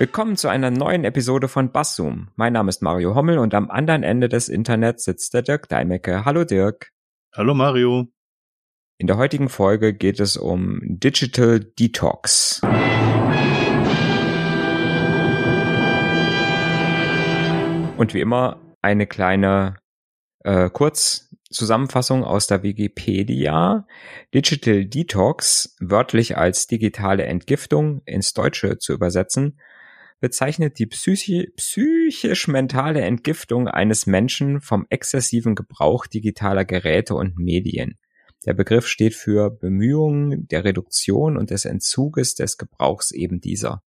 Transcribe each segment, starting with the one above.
Willkommen zu einer neuen Episode von Basszoom. Mein Name ist Mario Hommel und am anderen Ende des Internets sitzt der Dirk Deimecke. Hallo Dirk. Hallo Mario. In der heutigen Folge geht es um Digital Detox. Und wie immer eine kleine äh, Kurzzusammenfassung aus der Wikipedia. Digital Detox, wörtlich als digitale Entgiftung ins Deutsche zu übersetzen, bezeichnet die psychi psychisch-mentale Entgiftung eines Menschen vom exzessiven Gebrauch digitaler Geräte und Medien. Der Begriff steht für Bemühungen der Reduktion und des Entzuges des Gebrauchs eben dieser.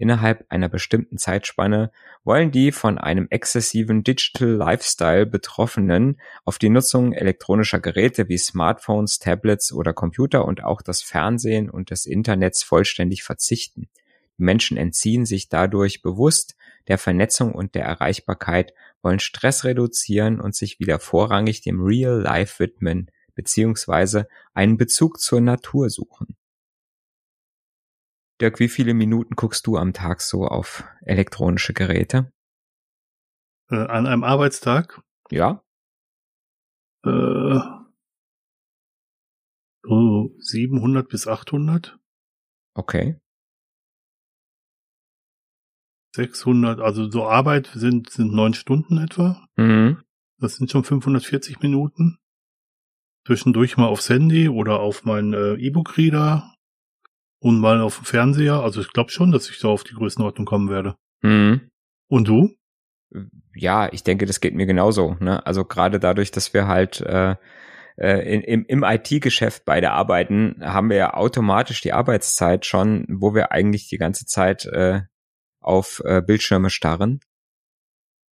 Innerhalb einer bestimmten Zeitspanne wollen die von einem exzessiven Digital Lifestyle Betroffenen auf die Nutzung elektronischer Geräte wie Smartphones, Tablets oder Computer und auch das Fernsehen und des Internets vollständig verzichten. Menschen entziehen sich dadurch bewusst der Vernetzung und der Erreichbarkeit, wollen Stress reduzieren und sich wieder vorrangig dem Real Life widmen beziehungsweise einen Bezug zur Natur suchen. Dirk, wie viele Minuten guckst du am Tag so auf elektronische Geräte? Äh, an einem Arbeitstag? Ja. Äh, so 700 bis 800. Okay. 600, also so Arbeit sind, sind neun Stunden etwa. Mhm. Das sind schon 540 Minuten. Zwischendurch mal aufs Handy oder auf meinen äh, E-Book-Reader und mal auf dem Fernseher. Also ich glaube schon, dass ich da auf die Größenordnung kommen werde. Mhm. Und du? Ja, ich denke, das geht mir genauso. Ne? Also gerade dadurch, dass wir halt äh, äh in, im, im IT-Geschäft beide arbeiten, haben wir ja automatisch die Arbeitszeit schon, wo wir eigentlich die ganze Zeit äh, auf äh, Bildschirme starren.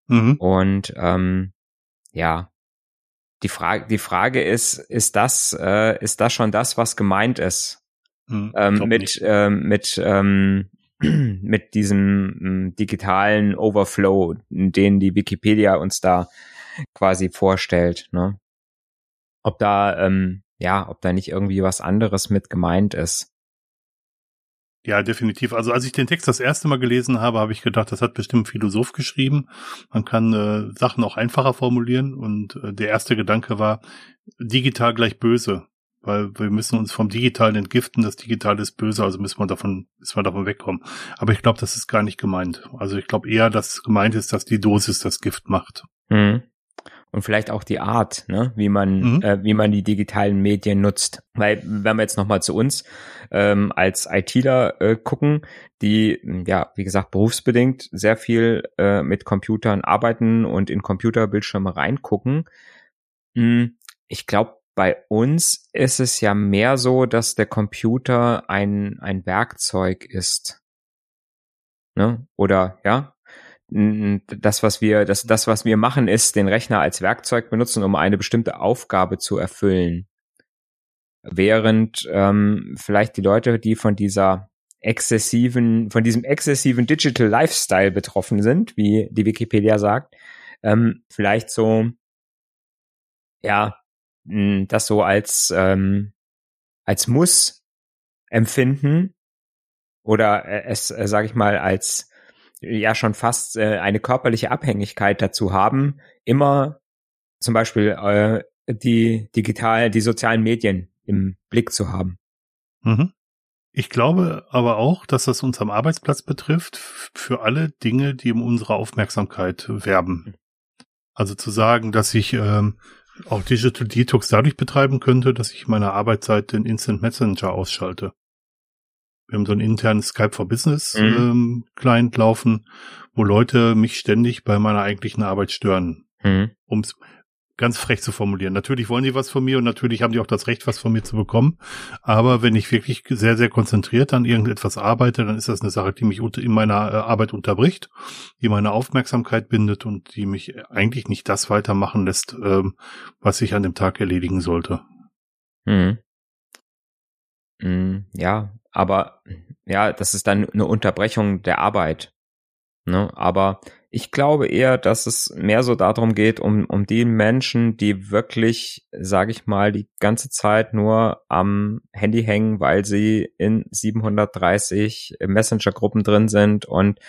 Mhm. Und ähm, ja, die Frage, die Frage ist, ist das, äh, ist das schon das, was gemeint ist? Mhm, ähm, mit, ähm, mit, ähm, mit diesem ähm, digitalen Overflow, den die Wikipedia uns da quasi vorstellt, ne? Ob da, ähm, ja, ob da nicht irgendwie was anderes mit gemeint ist. Ja, definitiv. Also als ich den Text das erste Mal gelesen habe, habe ich gedacht, das hat bestimmt ein Philosoph geschrieben. Man kann äh, Sachen auch einfacher formulieren. Und äh, der erste Gedanke war, digital gleich böse. Weil wir müssen uns vom Digitalen entgiften, das Digitale ist böse, also müssen wir davon, müssen wir davon wegkommen. Aber ich glaube, das ist gar nicht gemeint. Also ich glaube eher, dass gemeint ist, dass die Dosis das Gift macht. Mhm und vielleicht auch die Art, ne, wie man, mhm. äh, wie man die digitalen Medien nutzt. Weil, wenn wir jetzt nochmal zu uns ähm, als ITler äh, gucken, die, ja, wie gesagt, berufsbedingt sehr viel äh, mit Computern arbeiten und in Computerbildschirme reingucken. Hm, ich glaube, bei uns ist es ja mehr so, dass der Computer ein, ein Werkzeug ist. Ne? Oder ja, das, was wir, das, das, was wir machen, ist, den Rechner als Werkzeug benutzen, um eine bestimmte Aufgabe zu erfüllen. Während ähm, vielleicht die Leute, die von dieser exzessiven, von diesem exzessiven Digital Lifestyle betroffen sind, wie die Wikipedia sagt, ähm, vielleicht so, ja, das so als, ähm, als Muss empfinden oder es, äh, sage ich mal, als ja schon fast äh, eine körperliche Abhängigkeit dazu haben, immer zum Beispiel äh, die digital, die sozialen Medien im Blick zu haben. Mhm. Ich glaube aber auch, dass das uns am Arbeitsplatz betrifft, für alle Dinge, die um unsere Aufmerksamkeit werben. Also zu sagen, dass ich ähm, auch Digital Detox dadurch betreiben könnte, dass ich meine Arbeitszeit den Instant Messenger ausschalte. Wir haben so einen internen Skype for Business mhm. ähm, Client laufen, wo Leute mich ständig bei meiner eigentlichen Arbeit stören. Mhm. Um es ganz frech zu formulieren. Natürlich wollen die was von mir und natürlich haben die auch das Recht, was von mir zu bekommen. Aber wenn ich wirklich sehr, sehr konzentriert an irgendetwas arbeite, dann ist das eine Sache, die mich in meiner äh, Arbeit unterbricht, die meine Aufmerksamkeit bindet und die mich eigentlich nicht das weitermachen lässt, ähm, was ich an dem Tag erledigen sollte. Mhm. Mhm, ja, aber ja, das ist dann eine Unterbrechung der Arbeit. Ne? Aber ich glaube eher, dass es mehr so darum geht, um, um die Menschen, die wirklich, sage ich mal, die ganze Zeit nur am Handy hängen, weil sie in 730 Messenger-Gruppen drin sind und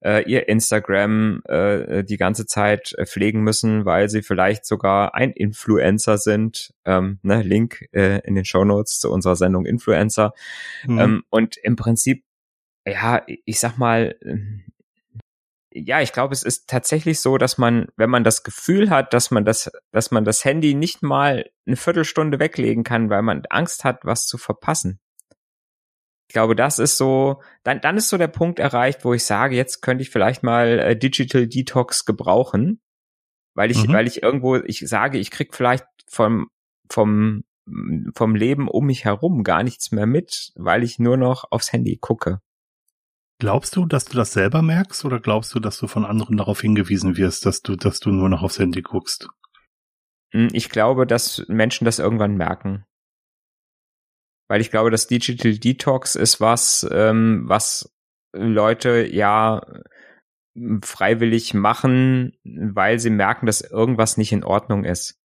äh, ihr Instagram äh, die ganze Zeit pflegen müssen, weil sie vielleicht sogar ein Influencer sind. Ähm, ne, Link äh, in den Show Notes zu unserer Sendung Influencer. Mhm. Ähm, und im Prinzip ja, ich sag mal, ja, ich glaube, es ist tatsächlich so, dass man, wenn man das Gefühl hat, dass man das, dass man das Handy nicht mal eine Viertelstunde weglegen kann, weil man Angst hat, was zu verpassen. Ich glaube, das ist so, dann, dann ist so der Punkt erreicht, wo ich sage, jetzt könnte ich vielleicht mal äh, Digital Detox gebrauchen, weil ich, mhm. weil ich irgendwo, ich sage, ich krieg vielleicht vom, vom, vom Leben um mich herum gar nichts mehr mit, weil ich nur noch aufs Handy gucke. Glaubst du, dass du das selber merkst oder glaubst du, dass du von anderen darauf hingewiesen wirst, dass du, dass du nur noch aufs Handy guckst? Hm, ich glaube, dass Menschen das irgendwann merken. Weil ich glaube, dass Digital Detox ist was, ähm, was Leute ja freiwillig machen, weil sie merken, dass irgendwas nicht in Ordnung ist.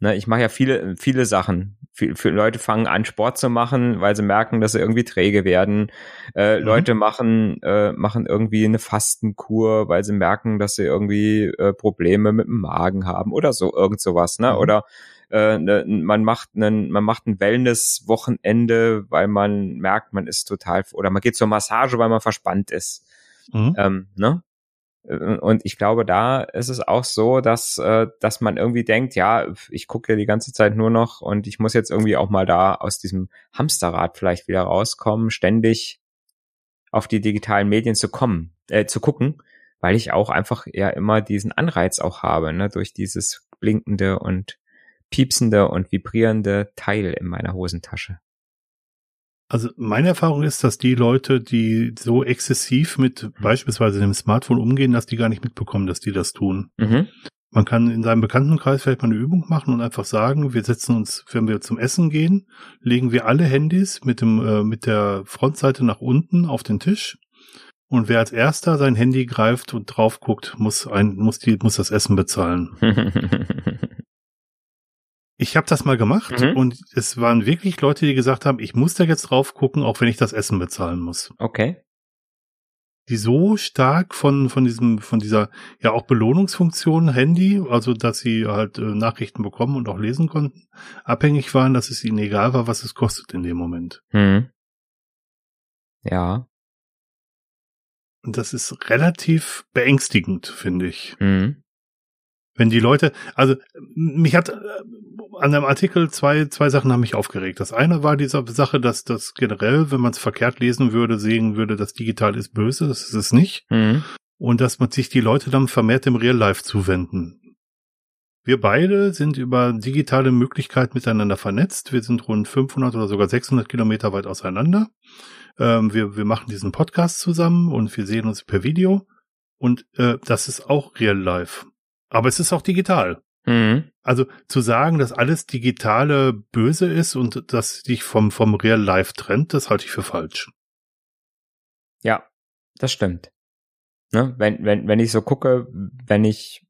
Ne, ich mache ja viele, viele Sachen. Viele Leute fangen an, Sport zu machen, weil sie merken, dass sie irgendwie träge werden. Äh, mhm. Leute machen, äh, machen irgendwie eine Fastenkur, weil sie merken, dass sie irgendwie äh, Probleme mit dem Magen haben oder so, irgend sowas, ne? Mhm. Oder äh, ne, man macht einen, man macht ein Wellness-Wochenende, weil man merkt, man ist total, oder man geht zur Massage, weil man verspannt ist. Mhm. Ähm, ne? Und ich glaube, da ist es auch so, dass, äh, dass man irgendwie denkt, ja, ich gucke ja die ganze Zeit nur noch und ich muss jetzt irgendwie auch mal da aus diesem Hamsterrad vielleicht wieder rauskommen, ständig auf die digitalen Medien zu kommen, äh, zu gucken, weil ich auch einfach ja immer diesen Anreiz auch habe, ne, durch dieses blinkende und piepsende und vibrierende Teil in meiner Hosentasche. Also meine Erfahrung ist, dass die Leute, die so exzessiv mit beispielsweise dem Smartphone umgehen, dass die gar nicht mitbekommen, dass die das tun. Mhm. Man kann in seinem Bekanntenkreis vielleicht mal eine Übung machen und einfach sagen, wir setzen uns, wenn wir zum Essen gehen, legen wir alle Handys mit dem äh, mit der Frontseite nach unten auf den Tisch. Und wer als erster sein Handy greift und drauf guckt, muss ein muss die muss das Essen bezahlen. Ich habe das mal gemacht mhm. und es waren wirklich Leute, die gesagt haben, ich muss da jetzt drauf gucken, auch wenn ich das Essen bezahlen muss. Okay. Die so stark von von diesem von dieser ja auch Belohnungsfunktion Handy, also dass sie halt äh, Nachrichten bekommen und auch lesen konnten, abhängig waren, dass es ihnen egal war, was es kostet in dem Moment. Mhm. Ja. Und das ist relativ beängstigend, finde ich. Mhm wenn die Leute, also mich hat äh, an einem Artikel zwei, zwei Sachen haben mich aufgeregt. Das eine war diese Sache, dass das generell, wenn man es verkehrt lesen würde, sehen würde, dass digital ist böse, das ist es nicht. Mhm. Und dass man sich die Leute dann vermehrt im Real Life zuwenden. Wir beide sind über digitale Möglichkeiten miteinander vernetzt. Wir sind rund 500 oder sogar 600 Kilometer weit auseinander. Ähm, wir, wir machen diesen Podcast zusammen und wir sehen uns per Video. Und äh, das ist auch Real Life. Aber es ist auch digital. Mhm. Also zu sagen, dass alles Digitale böse ist und dass dich vom, vom Real Life trennt, das halte ich für falsch. Ja, das stimmt. Ne? Wenn, wenn, wenn ich so gucke, wenn ich,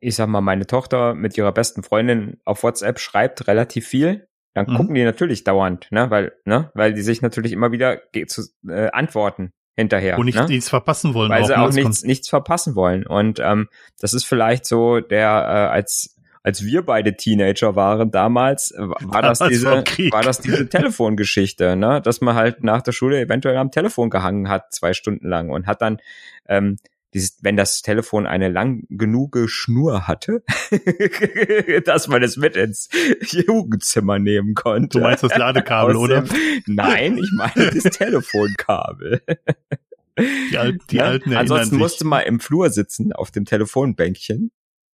ich sag mal, meine Tochter mit ihrer besten Freundin auf WhatsApp schreibt relativ viel, dann mhm. gucken die natürlich dauernd, ne, weil, ne, weil die sich natürlich immer wieder zu, äh, antworten hinterher. Und nicht, ne? nichts verpassen wollen. Weil auch, sie auch nichts, nichts verpassen wollen. Und ähm, das ist vielleicht so der, äh, als als wir beide Teenager waren damals, äh, war das diese, war das diese Telefongeschichte, ne? Dass man halt nach der Schule eventuell am Telefon gehangen hat, zwei Stunden lang und hat dann ähm, dieses, wenn das Telefon eine lang genug Schnur hatte, dass man es mit ins Jugendzimmer nehmen konnte. Du meinst das Ladekabel, oder? Nein, ich meine das Telefonkabel. Die, Al die ja? Alten Ansonsten sich. musste man im Flur sitzen auf dem Telefonbänkchen.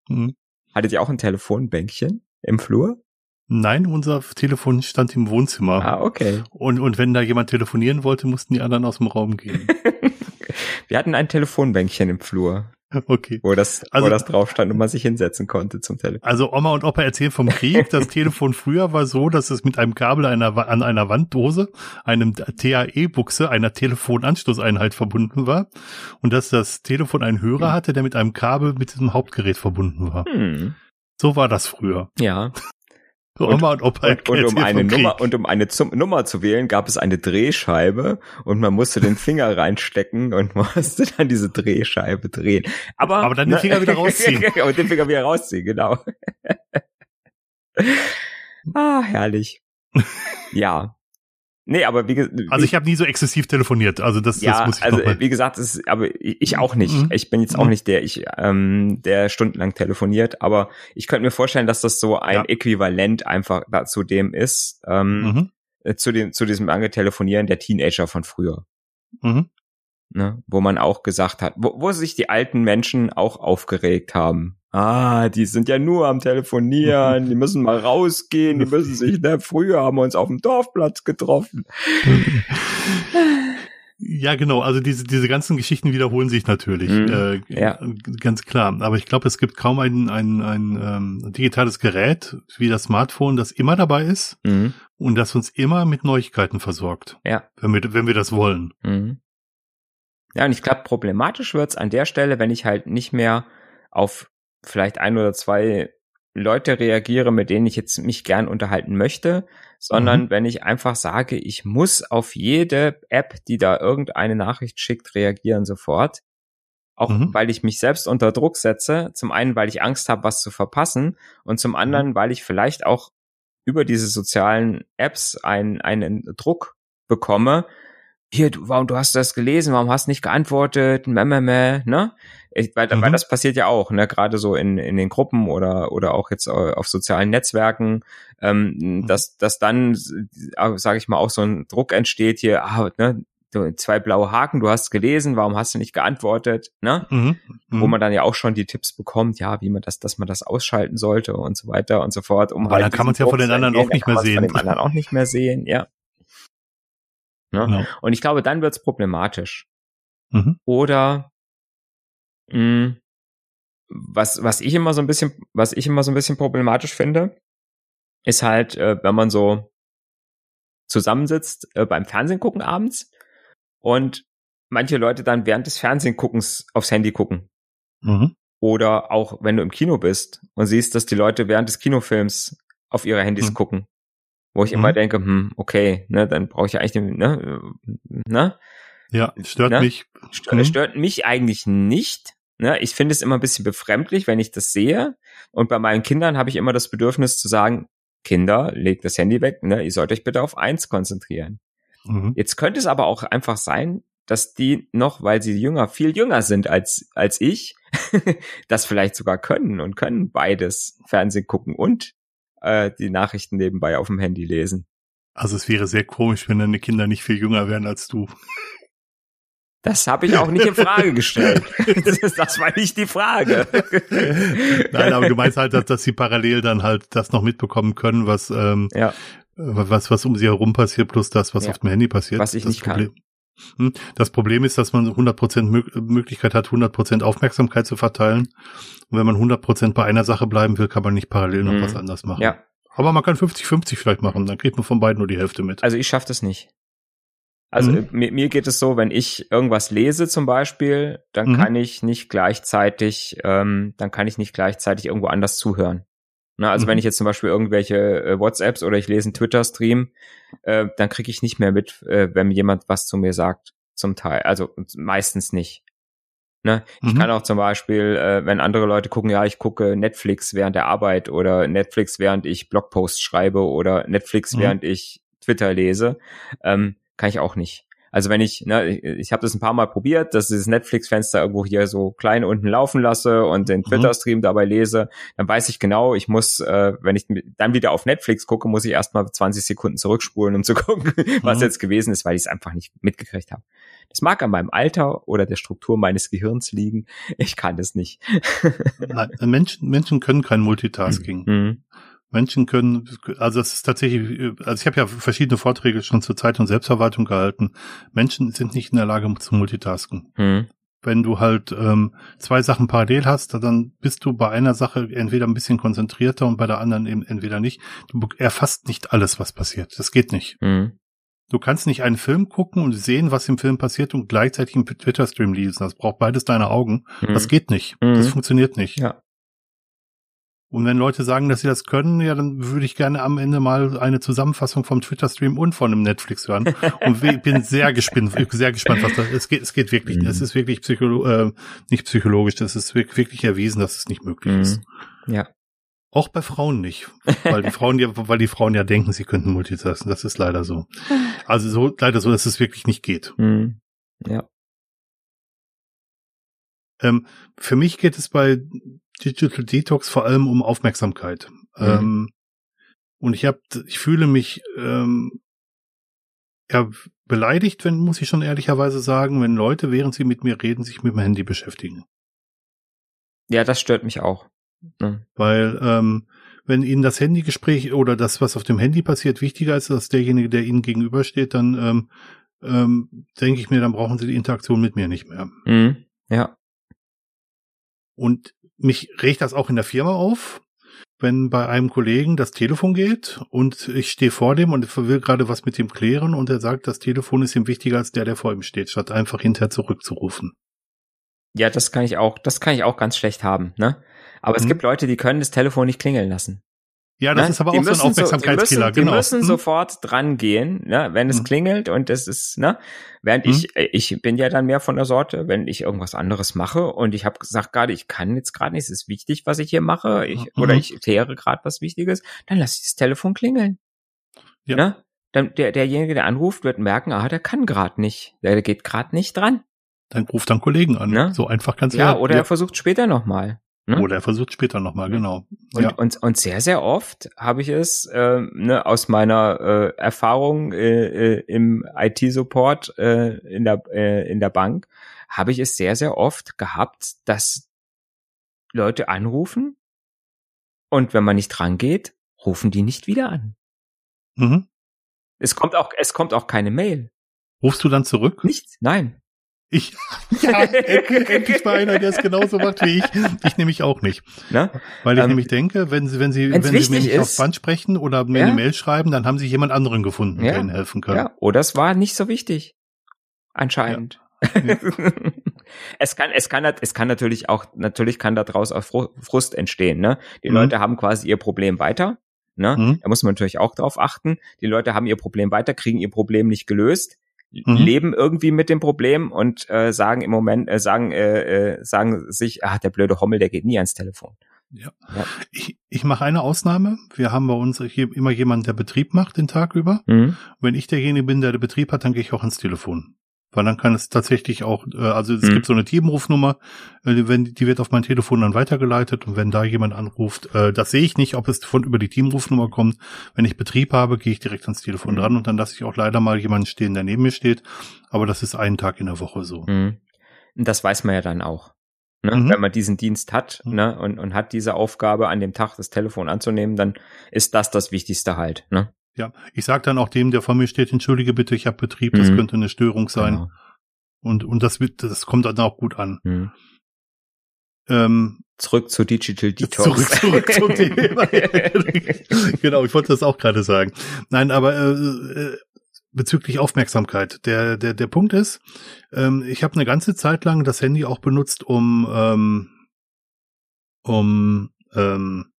Mhm. Hattet ihr auch ein Telefonbänkchen im Flur? Nein, unser Telefon stand im Wohnzimmer. Ah, okay. Und, und wenn da jemand telefonieren wollte, mussten die anderen aus dem Raum gehen. Wir hatten ein Telefonbänkchen im Flur. Okay. Wo das, also, wo das drauf stand und man sich hinsetzen konnte zum Telefon. Also Oma und Opa erzählen vom Krieg. Das Telefon früher war so, dass es mit einem Kabel einer, an einer Wanddose, einem TAE-Buchse, einer Telefonanschlusseinheit verbunden war und dass das Telefon einen Hörer hm. hatte, der mit einem Kabel mit diesem Hauptgerät verbunden war. Hm. So war das früher. Ja. Oma und, Opa und, und um eine Nummer und um eine zum, Nummer zu wählen, gab es eine Drehscheibe und man musste den Finger reinstecken und musste dann diese Drehscheibe drehen. Aber, Aber dann den Finger wieder rausziehen. und den Finger wieder rausziehen, genau. ah, herrlich. Ja. Nee, aber wie gesagt. Also ich habe nie so exzessiv telefoniert. Also das, ja, das muss ich Also wie gesagt, ist, aber ich auch nicht. Mhm. Ich bin jetzt auch mhm. nicht der, ich, ähm, der stundenlang telefoniert, aber ich könnte mir vorstellen, dass das so ein ja. Äquivalent einfach dazu dem ist, ähm, mhm. Äh, zu dem, zu diesem lange Telefonieren der Teenager von früher. Mhm. Ne, wo man auch gesagt hat, wo, wo sich die alten Menschen auch aufgeregt haben. Ah, die sind ja nur am Telefonieren, die müssen mal rausgehen, die müssen sich, ne, früher haben wir uns auf dem Dorfplatz getroffen. Ja, genau. Also diese, diese ganzen Geschichten wiederholen sich natürlich. Mhm, äh, ja. Ganz klar. Aber ich glaube, es gibt kaum ein, ein, ein ähm, digitales Gerät wie das Smartphone, das immer dabei ist mhm. und das uns immer mit Neuigkeiten versorgt. Ja. Wenn wir, wenn wir das wollen. Mhm. Ja, und ich glaube, problematisch wird's an der Stelle, wenn ich halt nicht mehr auf vielleicht ein oder zwei Leute reagiere, mit denen ich jetzt mich gern unterhalten möchte, sondern mhm. wenn ich einfach sage, ich muss auf jede App, die da irgendeine Nachricht schickt, reagieren sofort. Auch mhm. weil ich mich selbst unter Druck setze. Zum einen, weil ich Angst habe, was zu verpassen und zum anderen, mhm. weil ich vielleicht auch über diese sozialen Apps einen, einen Druck bekomme, hier, du, warum, du hast das gelesen, warum hast du nicht geantwortet, meh, ne? Ich, weil, mhm. weil das passiert ja auch, ne, gerade so in, in den Gruppen oder, oder auch jetzt auf sozialen Netzwerken, ähm, mhm. dass, dass dann, sage ich mal, auch so ein Druck entsteht hier, ah, ne, zwei blaue Haken, du hast gelesen, warum hast du nicht geantwortet, ne? Mhm. Mhm. Wo man dann ja auch schon die Tipps bekommt, ja, wie man das, dass man das ausschalten sollte und so weiter und so fort. Um Weil halt dann kann man es ja von den anderen auch nicht mehr sehen. Von den anderen auch nicht mehr sehen, ja. Ne? Ja. Und ich glaube, dann wird's problematisch. Mhm. Oder mh, hm, was, was ich immer so ein bisschen, was ich immer so ein bisschen problematisch finde, ist halt, äh, wenn man so zusammensitzt äh, beim Fernsehen gucken abends und manche Leute dann während des Fernsehguckens aufs Handy gucken. Mhm. Oder auch wenn du im Kino bist und siehst, dass die Leute während des Kinofilms auf ihre Handys mhm. gucken wo ich mhm. immer denke, hm, okay, ne, dann brauche ich ja eigentlich, ne, ne? Ja, stört ne? mich. Stört, mhm. stört mich eigentlich nicht. Ne? Ich finde es immer ein bisschen befremdlich, wenn ich das sehe. Und bei meinen Kindern habe ich immer das Bedürfnis zu sagen, Kinder, legt das Handy weg, ne? ihr sollt euch bitte auf eins konzentrieren. Mhm. Jetzt könnte es aber auch einfach sein, dass die noch, weil sie jünger, viel jünger sind als, als ich, das vielleicht sogar können und können beides Fernsehen gucken und äh, die Nachrichten nebenbei auf dem Handy lesen. Also es wäre sehr komisch, wenn deine Kinder nicht viel jünger wären als du. Das habe ich auch nicht in Frage gestellt. Das, war nicht die Frage. Nein, aber du meinst halt, dass, dass sie parallel dann halt das noch mitbekommen können, was ähm, ja. was was um sie herum passiert, plus das, was ja. auf dem Handy passiert. Was ich das nicht Problem. kann. Hm? Das Problem ist, dass man 100% Möglichkeit hat, 100% Aufmerksamkeit zu verteilen. Und wenn man 100% bei einer Sache bleiben will, kann man nicht parallel noch mhm. was anderes machen. Ja. Aber man kann 50-50 vielleicht machen, dann kriegt man von beiden nur die Hälfte mit. Also ich schaffe das nicht. Also mhm. mir, mir, geht es so, wenn ich irgendwas lese zum Beispiel, dann mhm. kann ich nicht gleichzeitig, ähm, dann kann ich nicht gleichzeitig irgendwo anders zuhören. Na, also mhm. wenn ich jetzt zum Beispiel irgendwelche äh, WhatsApps oder ich lese einen Twitter-Stream, äh, dann kriege ich nicht mehr mit, äh, wenn jemand was zu mir sagt, zum Teil. Also meistens nicht. Ne? Ich mhm. kann auch zum Beispiel, äh, wenn andere Leute gucken, ja, ich gucke Netflix während der Arbeit oder Netflix während ich Blogposts schreibe oder Netflix mhm. während ich Twitter lese, ähm, kann ich auch nicht. Also wenn ich, ne, ich, ich habe das ein paar Mal probiert, dass ich das Netflix-Fenster irgendwo hier so klein unten laufen lasse und den mhm. Twitter-Stream dabei lese, dann weiß ich genau, ich muss, äh, wenn ich dann wieder auf Netflix gucke, muss ich erstmal 20 Sekunden zurückspulen, um zu gucken, was mhm. jetzt gewesen ist, weil ich es einfach nicht mitgekriegt habe. Das mag an meinem Alter oder der Struktur meines Gehirns liegen. Ich kann das nicht. Nein, Menschen, Menschen können kein Multitasking. Mhm. Menschen können, also es ist tatsächlich, also ich habe ja verschiedene Vorträge schon zur Zeit und Selbstverwaltung gehalten. Menschen sind nicht in der Lage zu multitasken. Hm. wenn du halt ähm, zwei Sachen parallel hast, dann bist du bei einer Sache entweder ein bisschen konzentrierter und bei der anderen eben entweder nicht. Du erfasst nicht alles, was passiert. Das geht nicht. Mhm. Du kannst nicht einen Film gucken und sehen, was im Film passiert und gleichzeitig einen Twitter-Stream lesen. Das braucht beides deine Augen. Mhm. Das geht nicht. Mhm. Das funktioniert nicht. Ja. Und wenn Leute sagen, dass sie das können, ja, dann würde ich gerne am Ende mal eine Zusammenfassung vom Twitter-Stream und von einem Netflix hören. Und ich bin sehr gespannt, sehr gespannt, was da es geht. Es geht wirklich, mhm. es ist wirklich psycholo äh, nicht psychologisch, das ist wirklich erwiesen, dass es nicht möglich mhm. ist. Ja. Auch bei Frauen nicht, weil die Frauen ja, weil die Frauen ja denken, sie könnten multitasken. Das ist leider so. Also so leider so, dass es wirklich nicht geht. Mhm. Ja. Ähm, für mich geht es bei Digital Detox vor allem um Aufmerksamkeit. Mhm. Ähm, und ich habe, ich fühle mich ähm, ja beleidigt, wenn muss ich schon ehrlicherweise sagen, wenn Leute, während sie mit mir reden, sich mit dem Handy beschäftigen. Ja, das stört mich auch. Mhm. Weil ähm, wenn Ihnen das Handygespräch oder das, was auf dem Handy passiert, wichtiger ist als derjenige, der Ihnen gegenübersteht, dann ähm, ähm, denke ich mir, dann brauchen Sie die Interaktion mit mir nicht mehr. Mhm. Ja. Und mich regt das auch in der Firma auf, wenn bei einem Kollegen das Telefon geht und ich stehe vor dem und will gerade was mit ihm klären und er sagt, das Telefon ist ihm wichtiger als der, der vor ihm steht, statt einfach hinterher zurückzurufen. Ja, das kann ich auch, das kann ich auch ganz schlecht haben, ne? Aber hm. es gibt Leute, die können das Telefon nicht klingeln lassen. Ja, das ne? ist aber auch so ein Aufmerksamkeitskiller, so, die müssen, genau. Die müssen hm. sofort dran gehen, ne, wenn es hm. klingelt und es ist, ne, während hm. ich, äh, ich bin ja dann mehr von der Sorte, wenn ich irgendwas anderes mache und ich habe gesagt gerade, ich kann jetzt gerade nicht, es ist wichtig, was ich hier mache, ich, mhm. oder ich kläre gerade was Wichtiges, dann lasse ich das Telefon klingeln. Ja. Ne? Dann der, derjenige, der anruft, wird merken, ah, der kann gerade nicht, der geht gerade nicht dran. Dann ruft dann Kollegen an. Ne? So einfach kannst du ja. Ja, oder er versucht später nochmal. Ne? Oder er versucht später nochmal, genau. Und, ja. und, und sehr, sehr oft habe ich es äh, ne, aus meiner äh, Erfahrung äh, äh, im IT-Support äh, in, der, äh, in der Bank, habe ich es sehr, sehr oft gehabt, dass Leute anrufen und wenn man nicht rangeht, rufen die nicht wieder an. Mhm. Es kommt auch, es kommt auch keine Mail. Rufst du dann zurück? Nichts, nein. Ich, ja, endlich mal einer, der es genauso macht wie ich. Ich nehme mich auch nicht. Na? Weil ich ähm, nämlich denke, wenn sie, wenn sie, wenn sie mir nicht ist, auf Band sprechen oder mir ja? eine Mail schreiben, dann haben sie jemand anderen gefunden, ja? der ihnen helfen kann. Ja, oder es war nicht so wichtig. Anscheinend. Ja. es kann, es kann, es kann natürlich auch, natürlich kann daraus auch Frust entstehen, ne? Die mhm. Leute haben quasi ihr Problem weiter, ne? Mhm. Da muss man natürlich auch drauf achten. Die Leute haben ihr Problem weiter, kriegen ihr Problem nicht gelöst mhm. leben irgendwie mit dem Problem und äh, sagen im Moment, äh, sagen, äh, äh, sagen sich, ah, der blöde Hommel, der geht nie ans Telefon. Ja. ja. Ich, ich mache eine Ausnahme. Wir haben bei uns hier immer jemanden, der Betrieb macht den Tag über. Mhm. Wenn ich derjenige bin, der den Betrieb hat, dann gehe ich auch ans Telefon. Weil dann kann es tatsächlich auch, äh, also es mhm. gibt so eine Teamrufnummer, äh, wenn die wird auf mein Telefon dann weitergeleitet und wenn da jemand anruft, äh, das sehe ich nicht, ob es von über die Teamrufnummer kommt. Wenn ich Betrieb habe, gehe ich direkt ans Telefon mhm. dran und dann lasse ich auch leider mal jemanden stehen, der neben mir steht. Aber das ist einen Tag in der Woche so. Mhm. Das weiß man ja dann auch. Ne? Mhm. Wenn man diesen Dienst hat mhm. ne? und, und hat diese Aufgabe, an dem Tag das Telefon anzunehmen, dann ist das das Wichtigste halt. Ne? Ja, ich sag dann auch dem, der vor mir steht, entschuldige bitte, ich habe Betrieb, das mhm. könnte eine Störung sein. Genau. Und, und das, wird, das kommt dann auch gut an. Mhm. Ähm, zurück zu Digital Detox. Zurück, zurück zum Thema. genau, ich wollte das auch gerade sagen. Nein, aber äh, äh, bezüglich Aufmerksamkeit. Der, der, der Punkt ist, ähm, ich habe eine ganze Zeit lang das Handy auch benutzt, um, ähm, um ähm,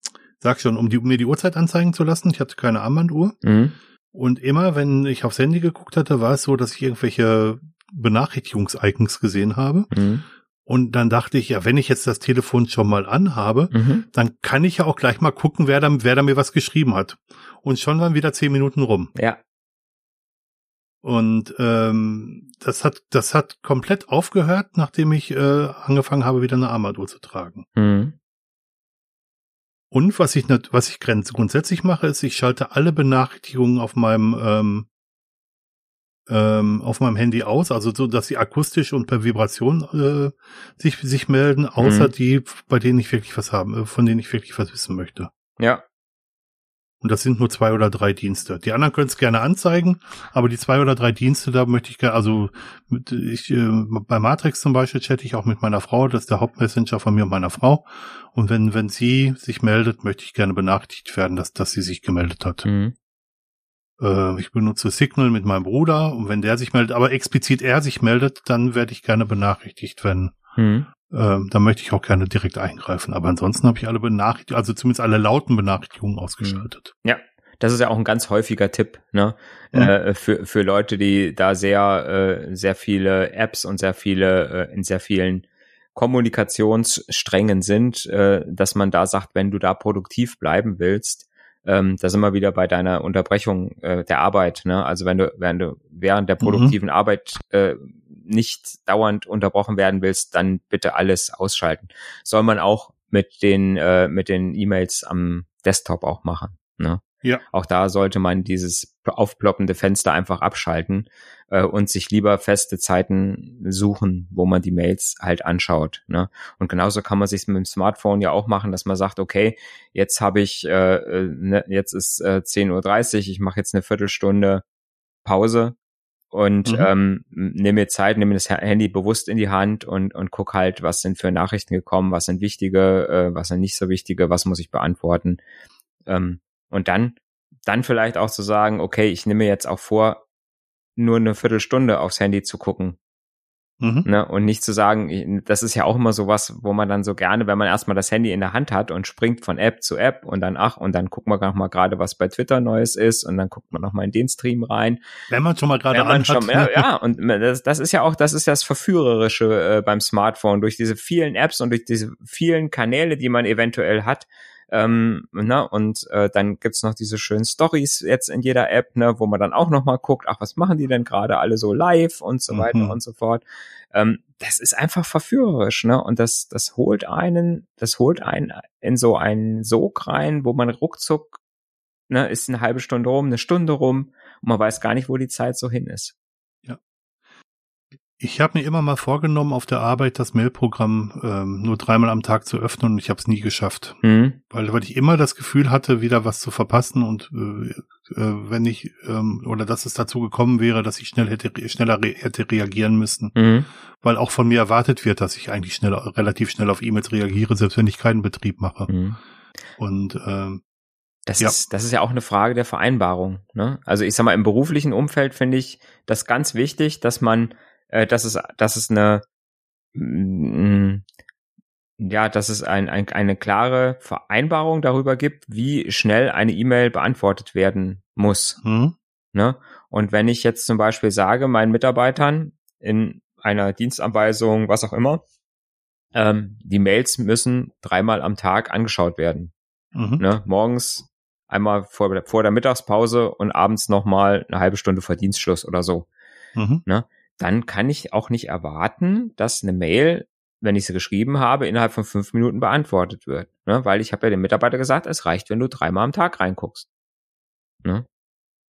sag schon, um, die, um mir die Uhrzeit anzeigen zu lassen. Ich hatte keine Armbanduhr. Mhm. Und immer, wenn ich aufs Handy geguckt hatte, war es so, dass ich irgendwelche Benachrichtigungs-Icons gesehen habe. Mhm. Und dann dachte ich, ja, wenn ich jetzt das Telefon schon mal anhabe, mhm. dann kann ich ja auch gleich mal gucken, wer da, wer da mir was geschrieben hat. Und schon waren wieder zehn Minuten rum. Ja. Und ähm, das hat das hat komplett aufgehört, nachdem ich äh, angefangen habe, wieder eine Armadur zu tragen. Mhm. Und was ich, was ich grundsätzlich mache, ist, ich schalte alle Benachrichtigungen auf meinem, ähm, ähm, auf meinem Handy aus, also so, dass sie akustisch und per Vibration äh, sich, sich melden, außer mhm. die, bei denen ich wirklich was haben, äh, von denen ich wirklich was wissen möchte. Ja. Und das sind nur zwei oder drei Dienste. Die anderen können es gerne anzeigen, aber die zwei oder drei Dienste, da möchte ich gerne, also mit, ich, äh, bei Matrix zum Beispiel chatte ich auch mit meiner Frau, das ist der Hauptmessenger von mir und meiner Frau. Und wenn, wenn sie sich meldet, möchte ich gerne benachrichtigt werden, dass, dass sie sich gemeldet hat. Mhm. Äh, ich benutze Signal mit meinem Bruder und wenn der sich meldet, aber explizit er sich meldet, dann werde ich gerne benachrichtigt, wenn, mhm. Ähm, da möchte ich auch gerne direkt eingreifen. Aber ansonsten habe ich alle Benachrichtigungen, also zumindest alle lauten Benachrichtigungen ausgeschaltet. Ja, das ist ja auch ein ganz häufiger Tipp, ne? Mhm. Äh, für, für Leute, die da sehr, äh, sehr viele Apps und sehr viele, äh, in sehr vielen Kommunikationssträngen sind, äh, dass man da sagt, wenn du da produktiv bleiben willst, ähm, da sind wir wieder bei deiner Unterbrechung äh, der Arbeit. Ne? Also wenn du, wenn du während der mhm. produktiven mhm. Arbeit äh, nicht dauernd unterbrochen werden willst, dann bitte alles ausschalten. Soll man auch mit den äh, mit den E-Mails am Desktop auch machen. Ne? Ja. Auch da sollte man dieses aufploppende Fenster einfach abschalten äh, und sich lieber feste Zeiten suchen, wo man die Mails halt anschaut. Ne? Und genauso kann man sich mit dem Smartphone ja auch machen, dass man sagt, okay, jetzt habe ich, äh, äh ne, jetzt ist äh, 10.30 Uhr, ich mache jetzt eine Viertelstunde Pause und mhm. ähm, nehme mir Zeit, nehme das Handy bewusst in die Hand und, und guck halt, was sind für Nachrichten gekommen, was sind wichtige, äh, was sind nicht so wichtige, was muss ich beantworten. Ähm, und dann, dann vielleicht auch zu sagen, okay, ich nehme jetzt auch vor, nur eine Viertelstunde aufs Handy zu gucken Mhm. Ne? Und nicht zu sagen, das ist ja auch immer so was, wo man dann so gerne, wenn man erstmal das Handy in der Hand hat und springt von App zu App und dann, ach, und dann guckt man noch mal gerade, was bei Twitter Neues ist und dann guckt man noch mal in den Stream rein. Wenn man schon mal gerade anhat. Schon, ja, ja, und das, das ist ja auch, das ist das Verführerische äh, beim Smartphone, durch diese vielen Apps und durch diese vielen Kanäle, die man eventuell hat, ähm, ne? Und äh, dann gibt's noch diese schönen Stories jetzt in jeder App, ne, wo man dann auch noch mal guckt, ach, was machen die denn gerade alle so live und so weiter mhm. und so fort. Ähm, das ist einfach verführerisch, ne? Und das, das holt einen, das holt einen in so einen Sog rein, wo man ruckzuck, ne, ist eine halbe Stunde rum, eine Stunde rum und man weiß gar nicht, wo die Zeit so hin ist. Ich habe mir immer mal vorgenommen, auf der Arbeit das Mailprogramm ähm, nur dreimal am Tag zu öffnen und ich habe es nie geschafft. Mhm. Weil, weil ich immer das Gefühl hatte, wieder was zu verpassen und äh, äh, wenn ich ähm, oder dass es dazu gekommen wäre, dass ich schnell hätte schneller re hätte reagieren müssen. Mhm. Weil auch von mir erwartet wird, dass ich eigentlich schnell relativ schnell auf E-Mails reagiere, selbst wenn ich keinen Betrieb mache. Mhm. Und ähm, das ja. ist, das ist ja auch eine Frage der Vereinbarung. Ne? Also ich sag mal, im beruflichen Umfeld finde ich das ganz wichtig, dass man äh, dass es, dass es eine, mh, mm, ja, dass es ein, ein, eine klare Vereinbarung darüber gibt, wie schnell eine E-Mail beantwortet werden muss. Mhm. Ne? Und wenn ich jetzt zum Beispiel sage, meinen Mitarbeitern in einer Dienstanweisung, was auch immer, ähm, die Mails müssen dreimal am Tag angeschaut werden. Mhm. Ne? Morgens einmal vor, vor der Mittagspause und abends nochmal eine halbe Stunde vor Dienstschluss oder so. Mhm. Ne? Dann kann ich auch nicht erwarten, dass eine Mail, wenn ich sie geschrieben habe, innerhalb von fünf Minuten beantwortet wird. Ne? Weil ich habe ja dem Mitarbeiter gesagt, es reicht, wenn du dreimal am Tag reinguckst. Ne?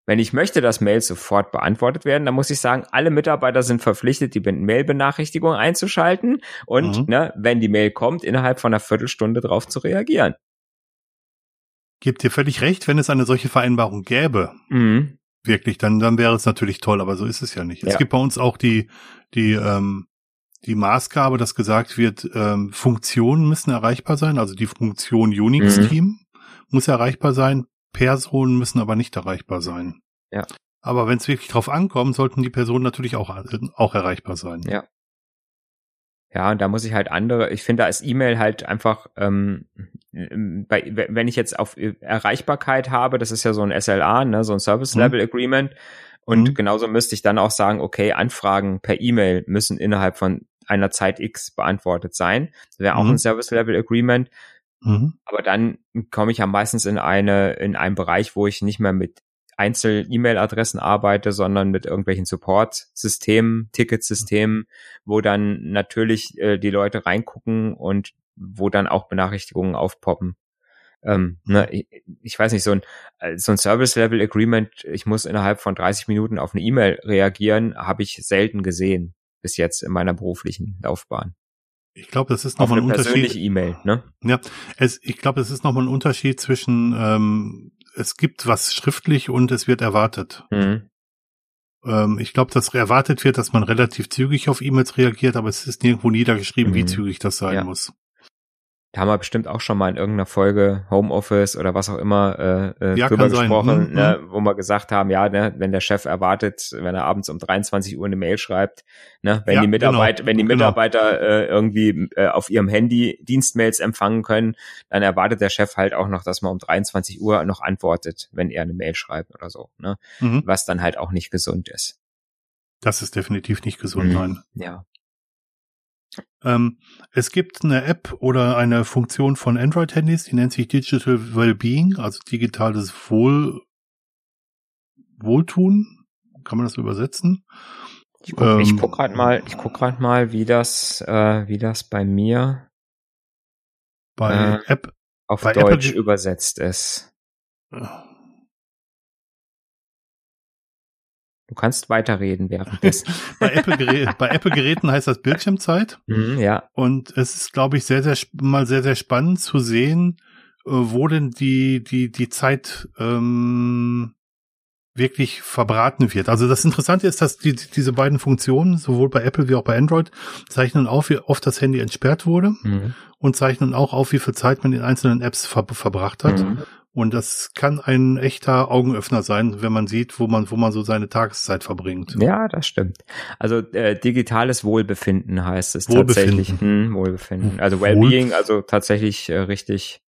Wenn ich möchte, dass Mails sofort beantwortet werden, dann muss ich sagen, alle Mitarbeiter sind verpflichtet, die Mail-Benachrichtigung einzuschalten und mhm. ne, wenn die Mail kommt, innerhalb von einer Viertelstunde darauf zu reagieren. Gibt dir völlig recht, wenn es eine solche Vereinbarung gäbe. Mhm wirklich, dann, dann wäre es natürlich toll, aber so ist es ja nicht. Ja. Es gibt bei uns auch die, die, ähm, die Maßgabe, dass gesagt wird, ähm, Funktionen müssen erreichbar sein, also die Funktion Unix-Team mhm. muss erreichbar sein, Personen müssen aber nicht erreichbar sein. Ja. Aber wenn es wirklich drauf ankommt, sollten die Personen natürlich auch, auch erreichbar sein. Ja. Ja, und da muss ich halt andere, ich finde, da ist E-Mail halt einfach, ähm, bei, wenn ich jetzt auf Erreichbarkeit habe, das ist ja so ein SLA, ne, so ein Service Level mhm. Agreement. Und mhm. genauso müsste ich dann auch sagen, okay, Anfragen per E-Mail müssen innerhalb von einer Zeit X beantwortet sein. Das wäre auch mhm. ein Service Level Agreement. Mhm. Aber dann komme ich ja meistens in eine, in einen Bereich, wo ich nicht mehr mit Einzel-E-Mail-Adressen arbeite, sondern mit irgendwelchen Support-Systemen, Ticketsystemen, wo dann natürlich äh, die Leute reingucken und wo dann auch Benachrichtigungen aufpoppen. Ähm, ne, ich, ich, weiß nicht, so ein, äh, so ein Service-Level-Agreement, ich muss innerhalb von 30 Minuten auf eine E-Mail reagieren, habe ich selten gesehen bis jetzt in meiner beruflichen Laufbahn. Ich glaube, das ist nochmal ein Unterschied. E-Mail, ne? Ja, es, ich glaube, es ist nochmal ein Unterschied zwischen ähm, es gibt was schriftlich und es wird erwartet. Mhm. Ähm, ich glaube, dass erwartet wird, dass man relativ zügig auf E-Mails reagiert, aber es ist nirgendwo niedergeschrieben, mhm. wie zügig das sein ja. muss. Da haben wir bestimmt auch schon mal in irgendeiner Folge Homeoffice oder was auch immer äh, äh ja, drüber gesprochen, mhm. ne, wo wir gesagt haben, ja, ne, wenn der Chef erwartet, wenn er abends um 23 Uhr eine Mail schreibt, ne, wenn ja, die Mitarbeiter, genau. wenn die genau. Mitarbeiter genau. äh, irgendwie äh, auf ihrem Handy Dienstmails empfangen können, dann erwartet der Chef halt auch noch, dass man um 23 Uhr noch antwortet, wenn er eine Mail schreibt oder so, ne, mhm. was dann halt auch nicht gesund ist. Das ist definitiv nicht gesund, mhm. nein. Ja. Ähm, es gibt eine App oder eine Funktion von Android-Handys, die nennt sich Digital Wellbeing, also digitales Wohl, Wohltun. Kann man das übersetzen? Ich guck, ähm, guck gerade mal, ich guck gerade mal, wie das, äh, wie das bei mir bei äh, App auf bei Deutsch Apple übersetzt ist. Du kannst weiterreden währenddessen. bei, Apple bei Apple-Geräten heißt das Bildschirmzeit. Mhm, ja. Und es ist, glaube ich, sehr, sehr mal sehr, sehr spannend zu sehen, äh, wo denn die, die, die Zeit ähm, wirklich verbraten wird. Also das Interessante ist, dass die, diese beiden Funktionen, sowohl bei Apple wie auch bei Android, zeichnen auf, wie oft das Handy entsperrt wurde mhm. und zeichnen auch auf, wie viel Zeit man in einzelnen Apps ver verbracht hat. Mhm. Und das kann ein echter Augenöffner sein, wenn man sieht, wo man, wo man so seine Tageszeit verbringt. Ja, das stimmt. Also äh, digitales Wohlbefinden heißt es Wohlbefinden. tatsächlich. Hm, Wohlbefinden. Also Wellbeing, also tatsächlich äh, richtig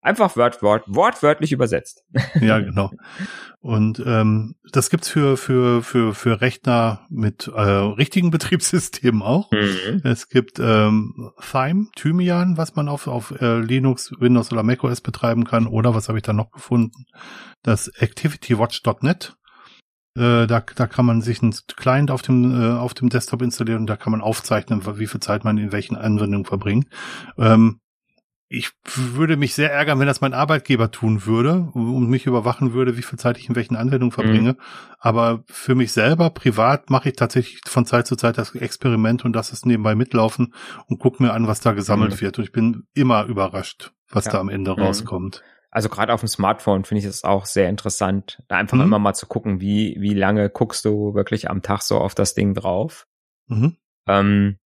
Einfach Wort, Wort, wortwörtlich übersetzt. Ja, genau. Und ähm, das gibt's für für für für Rechner mit äh, richtigen Betriebssystemen auch. Mhm. Es gibt ähm, Thyme, Thymian, was man auf auf äh, Linux, Windows oder macOS betreiben kann. Oder was habe ich da noch gefunden? Das ActivityWatch.net. Äh, da, da kann man sich einen Client auf dem äh, auf dem Desktop installieren und da kann man aufzeichnen, wie viel Zeit man in welchen Anwendungen verbringt. Ähm, ich würde mich sehr ärgern, wenn das mein Arbeitgeber tun würde und mich überwachen würde, wie viel Zeit ich in welchen Anwendungen verbringe. Mhm. Aber für mich selber, privat, mache ich tatsächlich von Zeit zu Zeit das Experiment und das ist nebenbei mitlaufen und gucke mir an, was da gesammelt mhm. wird. Und ich bin immer überrascht, was ja. da am Ende mhm. rauskommt. Also gerade auf dem Smartphone finde ich es auch sehr interessant, da einfach mhm. immer mal zu gucken, wie, wie lange guckst du wirklich am Tag so auf das Ding drauf. Mhm. Ähm,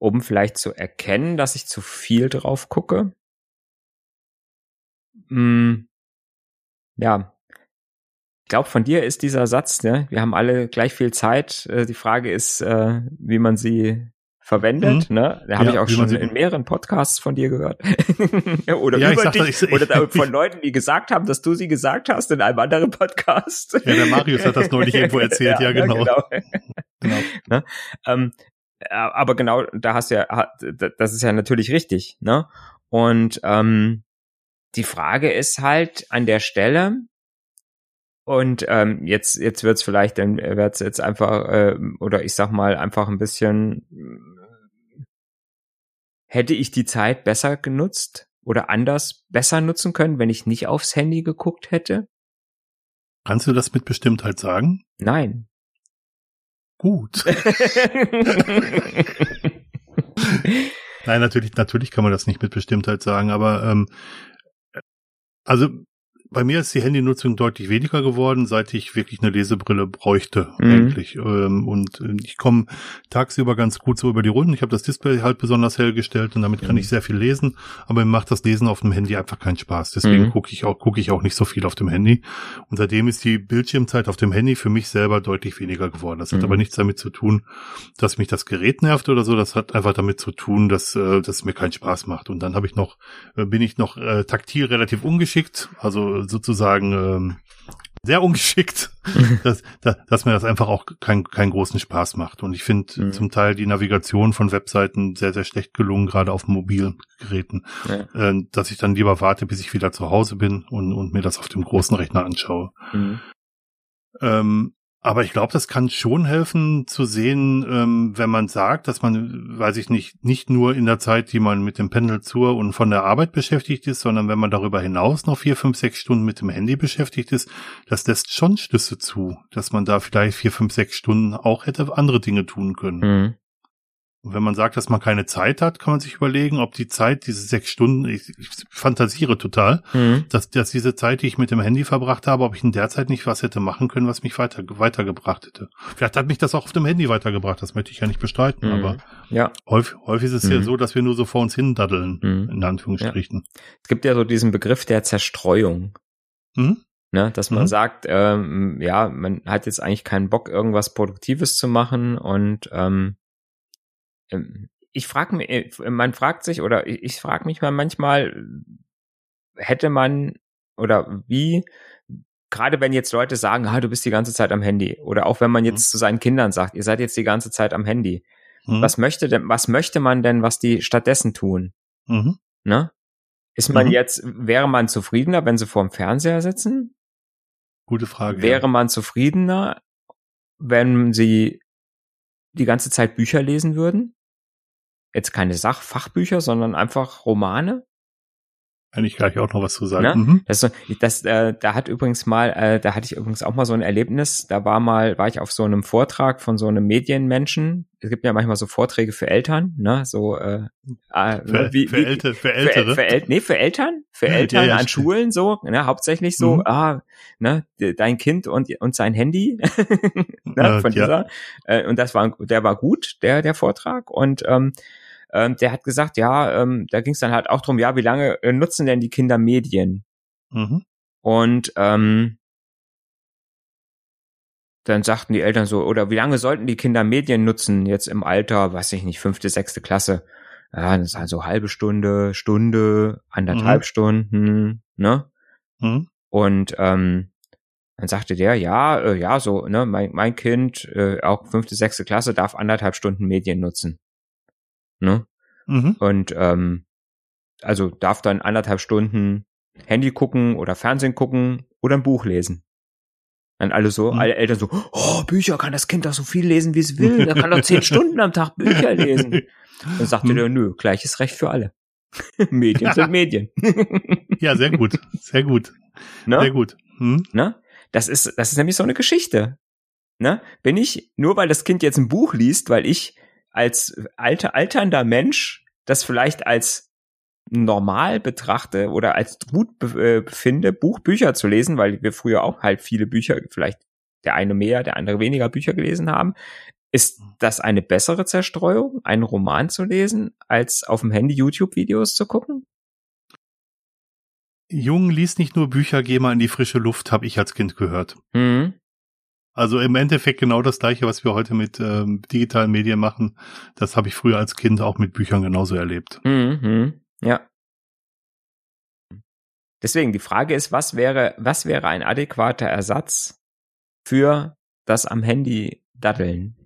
um vielleicht zu erkennen, dass ich zu viel drauf gucke. Hm, ja. Ich glaube, von dir ist dieser Satz, ne? wir haben alle gleich viel Zeit. Äh, die Frage ist, äh, wie man sie verwendet, mhm. ne? Da habe ja, ich auch schon in mehreren Podcasts von dir gehört. oder ja, über dich, das, ich, oder von Leuten, die gesagt haben, dass du sie gesagt hast in einem anderen Podcast. Ja, der Marius hat das neulich irgendwo erzählt, ja, ja genau. genau. genau. Ne? Ähm, aber genau, da hast du ja, das ist ja natürlich richtig, ne? Und ähm, die Frage ist halt an der Stelle, und ähm, jetzt jetzt wird's vielleicht, dann wird's jetzt einfach äh, oder ich sag mal einfach ein bisschen, hätte ich die Zeit besser genutzt oder anders besser nutzen können, wenn ich nicht aufs Handy geguckt hätte? Kannst du das mit Bestimmtheit sagen? Nein gut. Nein, natürlich, natürlich kann man das nicht mit Bestimmtheit sagen, aber ähm, also bei mir ist die Handynutzung deutlich weniger geworden, seit ich wirklich eine Lesebrille bräuchte mhm. eigentlich. Ähm, und äh, ich komme tagsüber ganz gut so über die Runden. Ich habe das Display halt besonders hell gestellt und damit kann mhm. ich sehr viel lesen, aber mir macht das Lesen auf dem Handy einfach keinen Spaß. Deswegen mhm. gucke ich auch gucke ich auch nicht so viel auf dem Handy. Und seitdem ist die Bildschirmzeit auf dem Handy für mich selber deutlich weniger geworden. Das hat aber mhm. nichts damit zu tun, dass mich das Gerät nervt oder so. Das hat einfach damit zu tun, dass äh, das mir keinen Spaß macht. Und dann habe ich noch äh, bin ich noch äh, taktil relativ ungeschickt, also sozusagen ähm, sehr ungeschickt, dass, dass, dass mir das einfach auch keinen keinen großen Spaß macht. Und ich finde mhm. zum Teil die Navigation von Webseiten sehr, sehr schlecht gelungen, gerade auf mobilen Geräten, ja. äh, dass ich dann lieber warte, bis ich wieder zu Hause bin und, und mir das auf dem großen Rechner anschaue. Mhm. Ähm, aber ich glaube, das kann schon helfen zu sehen, ähm, wenn man sagt, dass man, weiß ich nicht, nicht nur in der Zeit, die man mit dem Pendel zur und von der Arbeit beschäftigt ist, sondern wenn man darüber hinaus noch vier, fünf, sechs Stunden mit dem Handy beschäftigt ist, das lässt schon Schlüsse zu, dass man da vielleicht vier, fünf, sechs Stunden auch hätte andere Dinge tun können. Mhm. Und wenn man sagt, dass man keine Zeit hat, kann man sich überlegen, ob die Zeit, diese sechs Stunden, ich, ich fantasiere total, mhm. dass, dass diese Zeit, die ich mit dem Handy verbracht habe, ob ich in der Zeit nicht was hätte machen können, was mich weiter, weitergebracht hätte. Vielleicht hat mich das auch auf dem Handy weitergebracht, das möchte ich ja nicht bestreiten, mhm. aber ja. häufig, häufig ist es mhm. ja so, dass wir nur so vor uns hin daddeln, mhm. in Anführungsstrichen. Ja. Es gibt ja so diesen Begriff der Zerstreuung. Mhm. Ne, dass man mhm. sagt, ähm, ja, man hat jetzt eigentlich keinen Bock, irgendwas Produktives zu machen und ähm, ähm, ich frage mich, äh, man fragt sich oder ich frage mich mal manchmal, hätte man oder wie, gerade wenn jetzt Leute sagen, ah, du bist die ganze Zeit am Handy oder auch wenn man jetzt mhm. zu seinen Kindern sagt, ihr seid jetzt die ganze Zeit am Handy, mhm. was möchte denn, was möchte man denn, was die stattdessen tun? Mhm. Ne? Ist man mhm. jetzt, wäre man zufriedener, wenn sie vor dem Fernseher sitzen? Gute Frage. Wäre ja. man zufriedener, wenn sie die ganze Zeit Bücher lesen würden? Jetzt keine Sachfachbücher, sondern einfach Romane. Kann ich gleich auch noch was zu sagen. Ne? Mhm. Das, das, äh, da hat übrigens mal, äh, da hatte ich übrigens auch mal so ein Erlebnis. Da war mal, war ich auf so einem Vortrag von so einem Medienmenschen. Es gibt ja manchmal so Vorträge für Eltern, ne? So äh, äh für, wie, für, wie, Älte, für Ältere. Für, für, El nee, für Eltern, für Eltern ja, ja, an stimmt. Schulen so, ne? Hauptsächlich so, mhm. ah, ne, dein Kind und und sein Handy, ne? Von dieser. Äh, und das war, der war gut, der der Vortrag und ähm, ähm, der hat gesagt, ja, ähm, da ging es dann halt auch drum, ja, wie lange äh, nutzen denn die Kinder Medien? Mhm. Und ähm, dann sagten die Eltern so, oder wie lange sollten die Kinder Medien nutzen jetzt im Alter, weiß ich nicht, fünfte, sechste Klasse? Ja, das ist also halbe Stunde, Stunde, anderthalb mhm. Stunden, ne? Mhm. Und ähm, dann sagte der, ja, äh, ja, so, ne, mein, mein Kind, äh, auch fünfte, sechste Klasse, darf anderthalb Stunden Medien nutzen. Ne? Mhm. Und ähm, also darf dann anderthalb Stunden Handy gucken oder Fernsehen gucken oder ein Buch lesen. Und alle so, mhm. alle Eltern so, oh, Bücher, kann das Kind doch so viel lesen, wie es will. Da kann doch zehn Stunden am Tag Bücher lesen. Dann sagte mhm. der, nö, gleiches Recht für alle. Medien sind Medien. ja, sehr gut, sehr gut. Ne? Sehr gut. Hm? Ne? Das ist, das ist nämlich so eine Geschichte. Ne? Bin ich, nur weil das Kind jetzt ein Buch liest, weil ich als alter, alternder Mensch das vielleicht als normal betrachte oder als gut äh, befinde, Buchbücher zu lesen, weil wir früher auch halt viele Bücher, vielleicht der eine mehr, der andere weniger Bücher gelesen haben. Ist das eine bessere Zerstreuung, einen Roman zu lesen, als auf dem Handy YouTube-Videos zu gucken? Jung liest nicht nur Bücher, geh mal in die frische Luft, habe ich als Kind gehört. Mhm. Also im Endeffekt genau das gleiche, was wir heute mit ähm, digitalen Medien machen. Das habe ich früher als Kind auch mit Büchern genauso erlebt. Mhm, ja. Deswegen die Frage ist, was wäre, was wäre ein adäquater Ersatz für das am Handy daddeln?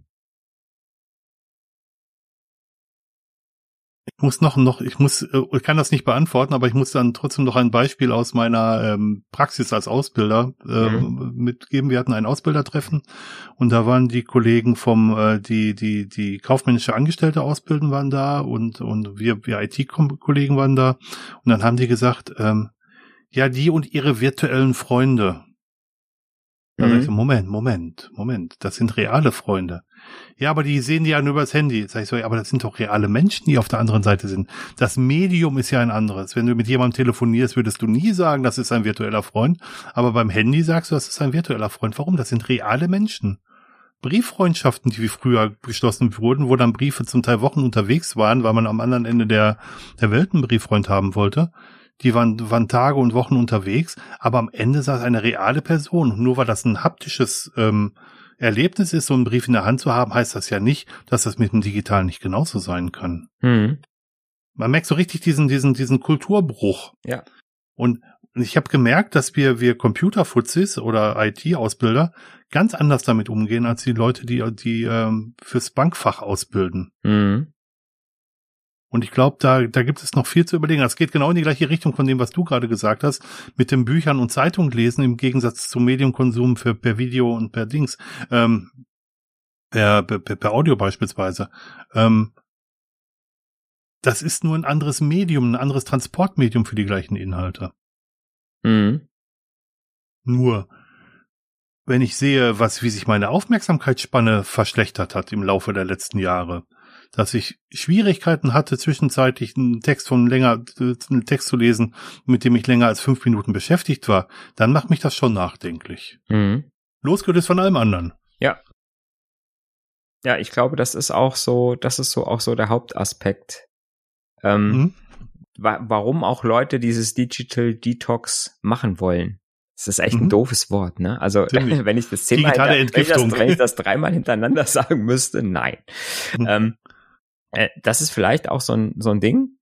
Ich muss noch, noch, ich muss, äh, ich kann das nicht beantworten, aber ich muss dann trotzdem noch ein Beispiel aus meiner ähm, Praxis als Ausbilder äh, mhm. mitgeben. Wir hatten ein Ausbildertreffen und da waren die Kollegen vom, äh, die, die, die kaufmännische Angestellte ausbilden waren da und, und wir, wir IT-Kollegen waren da und dann haben die gesagt, ähm, ja, die und ihre virtuellen Freunde. Da mhm. ich so, Moment, Moment, Moment, das sind reale Freunde. Ja, aber die sehen die ja nur übers Handy. Sag ich so, ja, aber das sind doch reale Menschen, die auf der anderen Seite sind. Das Medium ist ja ein anderes. Wenn du mit jemandem telefonierst, würdest du nie sagen, das ist ein virtueller Freund. Aber beim Handy sagst du, das ist ein virtueller Freund. Warum? Das sind reale Menschen. Brieffreundschaften, die wie früher geschlossen wurden, wo dann Briefe zum Teil Wochen unterwegs waren, weil man am anderen Ende der, der Welt einen Brieffreund haben wollte. Die waren, waren Tage und Wochen unterwegs, aber am Ende saß eine reale Person. Nur weil das ein haptisches ähm, Erlebnis ist, so einen Brief in der Hand zu haben, heißt das ja nicht, dass das mit dem Digitalen nicht genauso sein kann. Mhm. Man merkt so richtig diesen, diesen, diesen Kulturbruch. Ja. Und ich habe gemerkt, dass wir, wir Computerfuzis oder IT-Ausbilder ganz anders damit umgehen als die Leute, die, die ähm, fürs Bankfach ausbilden. Mhm. Und ich glaube, da, da gibt es noch viel zu überlegen. Das geht genau in die gleiche Richtung von dem, was du gerade gesagt hast, mit den Büchern und Zeitung lesen im Gegensatz zum Mediumkonsum für per Video und per Dings, ähm, per, per, per Audio beispielsweise. Ähm, das ist nur ein anderes Medium, ein anderes Transportmedium für die gleichen Inhalte. Mhm. Nur, wenn ich sehe, was, wie sich meine Aufmerksamkeitsspanne verschlechtert hat im Laufe der letzten Jahre, dass ich Schwierigkeiten hatte, zwischenzeitlich einen Text von länger, einen Text zu lesen, mit dem ich länger als fünf Minuten beschäftigt war, dann macht mich das schon nachdenklich. Mhm. Losgelöst von allem anderen. Ja. Ja, ich glaube, das ist auch so, das ist so auch so der Hauptaspekt. Ähm, mhm. wa warum auch Leute dieses Digital Detox machen wollen. Das ist echt mhm. ein doofes Wort, ne? Also wenn ich das zehnmal wenn, ich das, wenn ich das dreimal hintereinander sagen müsste, nein. Mhm. Ähm, äh, das ist vielleicht auch so ein, so ein Ding,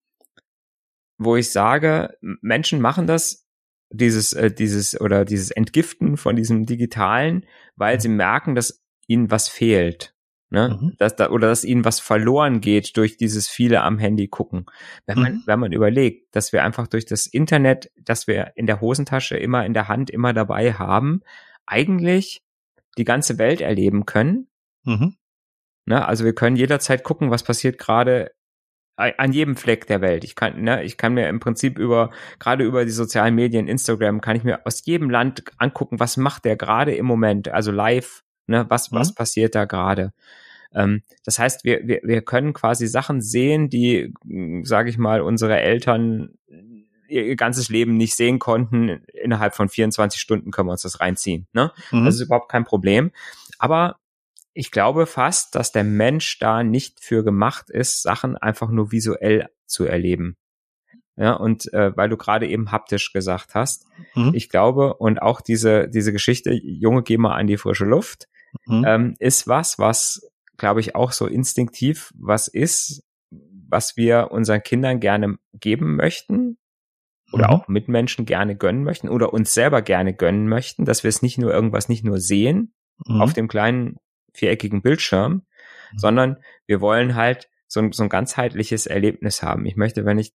wo ich sage, Menschen machen das, dieses, äh, dieses oder dieses Entgiften von diesem Digitalen, weil mhm. sie merken, dass ihnen was fehlt. Ne? Mhm. Dass da, oder dass ihnen was verloren geht durch dieses viele am Handy gucken. Wenn man, mhm. wenn man überlegt, dass wir einfach durch das Internet, dass wir in der Hosentasche immer in der Hand immer dabei haben, eigentlich die ganze Welt erleben können. Mhm. Ne? Also wir können jederzeit gucken, was passiert gerade an jedem Fleck der Welt. Ich kann, ne, ich kann mir im Prinzip über, gerade über die sozialen Medien, Instagram, kann ich mir aus jedem Land angucken, was macht der gerade im Moment, also live, ne, was, mhm. was passiert da gerade. Ähm, das heißt, wir, wir, wir können quasi Sachen sehen, die, sage ich mal, unsere Eltern ihr ganzes Leben nicht sehen konnten. Innerhalb von 24 Stunden können wir uns das reinziehen. Ne? Mhm. Das ist überhaupt kein Problem. Aber ich glaube fast, dass der Mensch da nicht für gemacht ist, Sachen einfach nur visuell zu erleben. Ja, und äh, weil du gerade eben haptisch gesagt hast, mhm. ich glaube, und auch diese, diese Geschichte, Junge, geh mal an die frische Luft, mhm. ähm, ist was, was glaube ich, auch so instinktiv was ist, was wir unseren Kindern gerne geben möchten oder mhm. auch Mitmenschen gerne gönnen möchten oder uns selber gerne gönnen möchten, dass wir es nicht nur irgendwas nicht nur sehen mhm. auf dem kleinen viereckigen Bildschirm, mhm. sondern wir wollen halt so ein, so ein ganzheitliches Erlebnis haben. Ich möchte, wenn ich,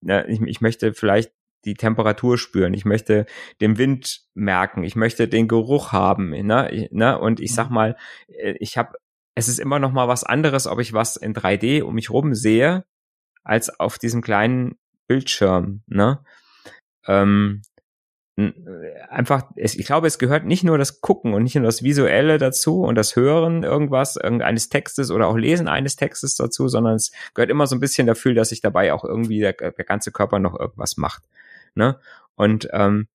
ne, ich, ich möchte vielleicht die Temperatur spüren, ich möchte den Wind merken, ich möchte den Geruch haben, ne, ne? und ich sag mhm. mal, äh, ich habe es ist immer noch mal was anderes, ob ich was in 3D um mich rum sehe, als auf diesem kleinen Bildschirm. Ne? Ähm, einfach, ich glaube, es gehört nicht nur das Gucken und nicht nur das Visuelle dazu und das Hören irgendwas, irgendeines Textes oder auch Lesen eines Textes dazu, sondern es gehört immer so ein bisschen dafür, dass sich dabei auch irgendwie der, der ganze Körper noch irgendwas macht. Ne? Und ähm,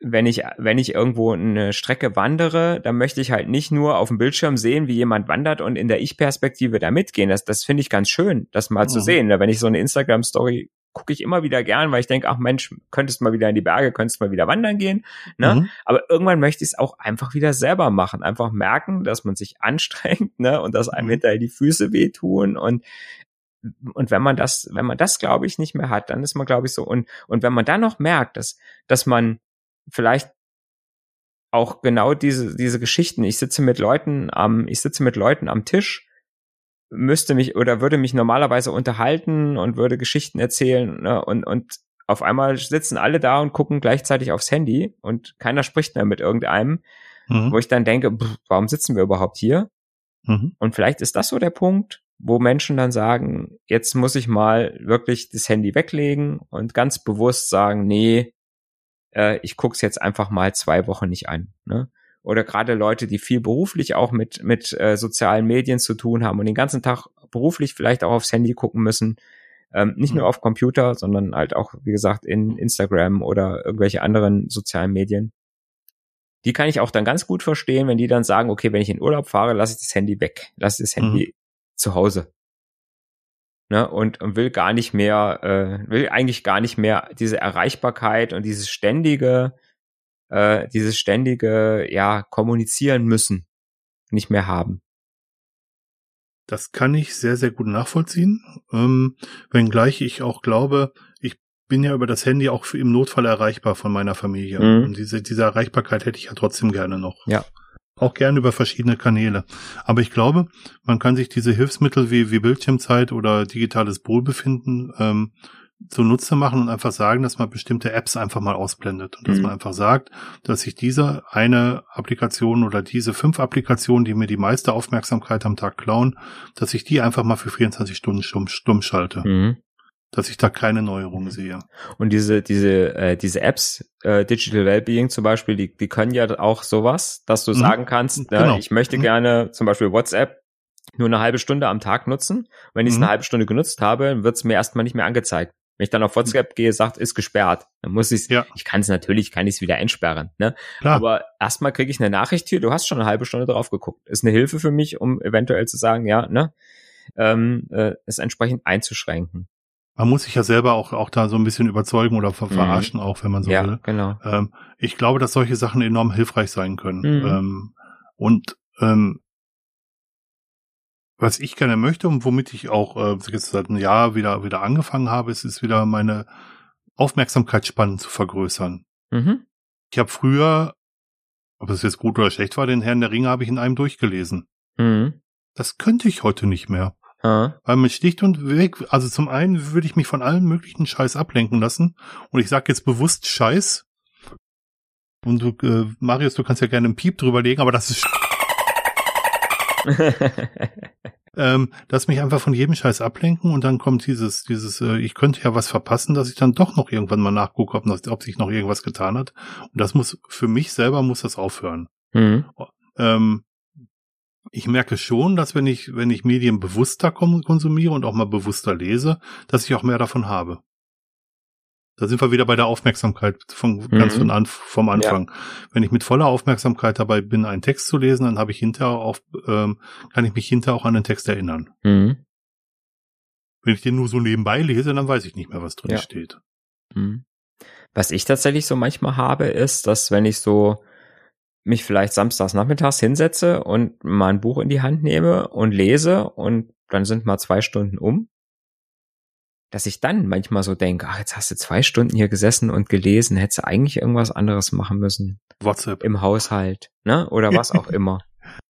wenn ich, wenn ich irgendwo eine Strecke wandere, dann möchte ich halt nicht nur auf dem Bildschirm sehen, wie jemand wandert und in der Ich-Perspektive da mitgehen. Das, das finde ich ganz schön, das mal mhm. zu sehen. Wenn ich so eine Instagram-Story gucke ich immer wieder gern, weil ich denke, ach Mensch, könntest mal wieder in die Berge, könntest mal wieder wandern gehen. Ne? Mhm. Aber irgendwann möchte ich es auch einfach wieder selber machen. Einfach merken, dass man sich anstrengt, ne? Und dass einem mhm. hinterher die Füße wehtun und und wenn man das, wenn man das, glaube ich, nicht mehr hat, dann ist man, glaube ich, so. Und, und wenn man dann noch merkt, dass, dass man vielleicht auch genau diese, diese Geschichten. Ich sitze mit Leuten am, ich sitze mit Leuten am Tisch, müsste mich oder würde mich normalerweise unterhalten und würde Geschichten erzählen ne, und, und auf einmal sitzen alle da und gucken gleichzeitig aufs Handy und keiner spricht mehr mit irgendeinem, mhm. wo ich dann denke, pff, warum sitzen wir überhaupt hier? Mhm. Und vielleicht ist das so der Punkt, wo Menschen dann sagen, jetzt muss ich mal wirklich das Handy weglegen und ganz bewusst sagen, nee, äh, ich gucke es jetzt einfach mal zwei Wochen nicht an. Ne? Oder gerade Leute, die viel beruflich auch mit, mit äh, sozialen Medien zu tun haben und den ganzen Tag beruflich vielleicht auch aufs Handy gucken müssen. Ähm, nicht mhm. nur auf Computer, sondern halt auch, wie gesagt, in Instagram oder irgendwelche anderen sozialen Medien. Die kann ich auch dann ganz gut verstehen, wenn die dann sagen, okay, wenn ich in Urlaub fahre, lasse ich das Handy weg, lasse das Handy mhm. zu Hause ne, und, und will gar nicht mehr, äh, will eigentlich gar nicht mehr diese Erreichbarkeit und dieses ständige, äh, dieses ständige, ja, kommunizieren müssen nicht mehr haben. Das kann ich sehr, sehr gut nachvollziehen. Ähm, wenngleich ich auch glaube, ich bin ja über das Handy auch im Notfall erreichbar von meiner Familie. Mhm. Und diese, diese Erreichbarkeit hätte ich ja trotzdem gerne noch. Ja. Auch gerne über verschiedene Kanäle. Aber ich glaube, man kann sich diese Hilfsmittel wie, wie Bildschirmzeit oder digitales Wohlbefinden ähm, zunutze machen und einfach sagen, dass man bestimmte Apps einfach mal ausblendet und dass mhm. man einfach sagt, dass ich diese eine Applikation oder diese fünf Applikationen, die mir die meiste Aufmerksamkeit am Tag klauen, dass ich die einfach mal für 24 Stunden stumm, stumm schalte. Mhm dass ich da keine Neuerungen mhm. sehe. Und diese, diese, äh, diese Apps, äh, Digital Wellbeing zum Beispiel, die, die können ja auch sowas, dass du mhm. sagen kannst, genau. äh, ich möchte mhm. gerne zum Beispiel WhatsApp nur eine halbe Stunde am Tag nutzen. Wenn ich es eine halbe Stunde genutzt habe, wird es mir erstmal nicht mehr angezeigt. Wenn ich dann auf WhatsApp gehe, sagt, ist gesperrt, dann muss ich ja. ich kann es natürlich, kann ich es wieder entsperren, ne? Klar. Aber erstmal kriege ich eine Nachricht hier, du hast schon eine halbe Stunde drauf geguckt. Ist eine Hilfe für mich, um eventuell zu sagen, ja, ne? Ähm, äh, es entsprechend einzuschränken. Man muss sich ja selber auch, auch da so ein bisschen überzeugen oder ver mhm. verarschen, auch wenn man so ja, will. Genau. Ähm, ich glaube, dass solche Sachen enorm hilfreich sein können. Mhm. Ähm, und ähm, was ich gerne möchte und womit ich auch äh, jetzt seit einem Jahr wieder wieder angefangen habe, ist, ist wieder meine Aufmerksamkeitsspannen zu vergrößern. Mhm. Ich habe früher, ob es jetzt gut oder schlecht war, den Herrn der Ringe habe ich in einem durchgelesen. Mhm. Das könnte ich heute nicht mehr. Ah. Weil man sticht und weg, also zum einen würde ich mich von allem möglichen Scheiß ablenken lassen. Und ich sage jetzt bewusst Scheiß. Und du, äh, Marius, du kannst ja gerne einen Piep drüber legen, aber das ist ähm, dass mich einfach von jedem Scheiß ablenken und dann kommt dieses, dieses, äh, ich könnte ja was verpassen, dass ich dann doch noch irgendwann mal nachgucke, ob, ob sich noch irgendwas getan hat. Und das muss, für mich selber muss das aufhören. Mhm. Ähm, ich merke schon, dass wenn ich, wenn ich Medien bewusster konsumiere und auch mal bewusster lese, dass ich auch mehr davon habe. Da sind wir wieder bei der Aufmerksamkeit von, mhm. ganz von an, vom Anfang. Ja. Wenn ich mit voller Aufmerksamkeit dabei bin, einen Text zu lesen, dann habe ich hinterher auf, ähm, kann ich mich hinterher auch an den Text erinnern. Mhm. Wenn ich den nur so nebenbei lese, dann weiß ich nicht mehr, was drin ja. steht. Mhm. Was ich tatsächlich so manchmal habe, ist, dass wenn ich so mich vielleicht samstags nachmittags hinsetze und mal ein Buch in die Hand nehme und lese und dann sind mal zwei Stunden um dass ich dann manchmal so denke, ach, jetzt hast du zwei Stunden hier gesessen und gelesen, hättest du eigentlich irgendwas anderes machen müssen. WhatsApp. Im Haushalt, ne? Oder was auch immer.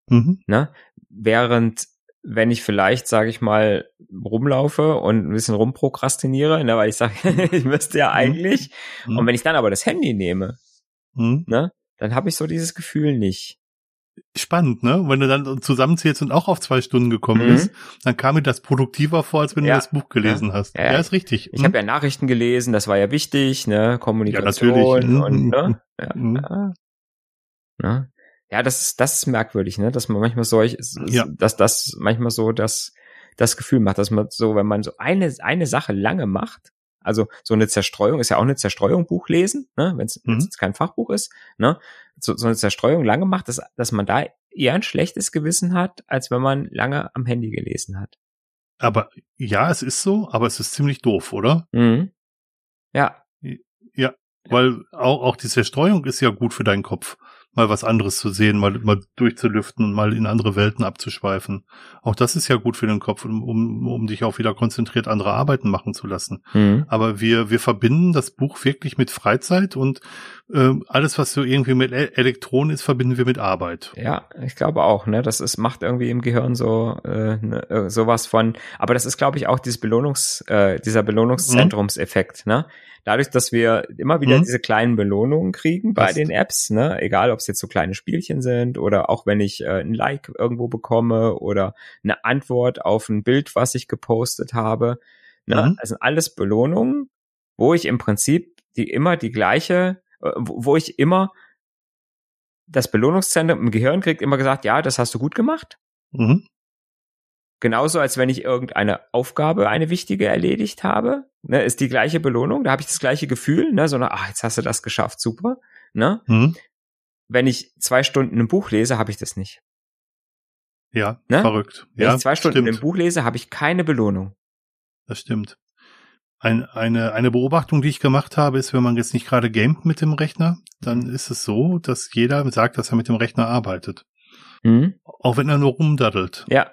Mhm. Ne? Während, wenn ich vielleicht, sage ich mal, rumlaufe und ein bisschen rumprokrastiniere, ne, weil ich sage, ich müsste ja mhm. eigentlich. Mhm. Und wenn ich dann aber das Handy nehme, mhm. ne, dann habe ich so dieses Gefühl nicht spannend, ne? Wenn du dann zusammenzählst und auch auf zwei Stunden gekommen mhm. bist, dann kam mir das produktiver vor, als wenn ja. du das Buch gelesen ja. hast. Ja, ja, ist richtig. Ich mhm. habe ja Nachrichten gelesen, das war ja wichtig, ne? Kommunikation ja, natürlich. Mhm. und ne? Ja, mhm. ja. Ne? ja, das ist das ist merkwürdig, ne? Dass man manchmal solch, ja. dass das manchmal so das das Gefühl macht, dass man so, wenn man so eine eine Sache lange macht, also so eine Zerstreuung ist ja auch eine Zerstreuung Buch lesen, ne? wenn es mhm. kein Fachbuch ist, ne? So, so eine Zerstreuung lange macht, dass, dass man da eher ein schlechtes Gewissen hat, als wenn man lange am Handy gelesen hat. Aber ja, es ist so, aber es ist ziemlich doof, oder? Mhm. Ja. Ja, weil auch, auch die Zerstreuung ist ja gut für deinen Kopf mal was anderes zu sehen, mal, mal durchzulüften und mal in andere Welten abzuschweifen. Auch das ist ja gut für den Kopf, um, um, um dich auch wieder konzentriert andere Arbeiten machen zu lassen. Mhm. Aber wir, wir verbinden das Buch wirklich mit Freizeit und äh, alles, was so irgendwie mit e Elektronen ist, verbinden wir mit Arbeit. Ja, ich glaube auch, ne? Das ist, macht irgendwie im Gehirn so äh, ne, äh, sowas von, aber das ist, glaube ich, auch dieses Belohnungs, äh, dieser Belohnungszentrumseffekt, mhm. ne? Dadurch, dass wir immer wieder mhm. diese kleinen Belohnungen kriegen bei das den Apps, ne, egal ob es jetzt so kleine Spielchen sind oder auch wenn ich äh, ein Like irgendwo bekomme oder eine Antwort auf ein Bild, was ich gepostet habe, ne, mhm. das sind alles Belohnungen, wo ich im Prinzip die immer die gleiche, äh, wo, ich immer das Belohnungszentrum im Gehirn kriegt immer gesagt, ja, das hast du gut gemacht. Mhm. Genauso, als wenn ich irgendeine Aufgabe, eine wichtige erledigt habe, ne, ist die gleiche Belohnung, da habe ich das gleiche Gefühl, ne, so eine, ach, jetzt hast du das geschafft, super, ne? Mhm. Wenn ich zwei Stunden ein Buch lese, habe ich das nicht. Ja, ne? verrückt. Wenn ja, ich zwei Stunden stimmt. ein Buch lese, habe ich keine Belohnung. Das stimmt. Ein, eine, eine Beobachtung, die ich gemacht habe, ist, wenn man jetzt nicht gerade gamet mit dem Rechner, dann ist es so, dass jeder sagt, dass er mit dem Rechner arbeitet. Mhm. Auch wenn er nur rumdaddelt. Ja,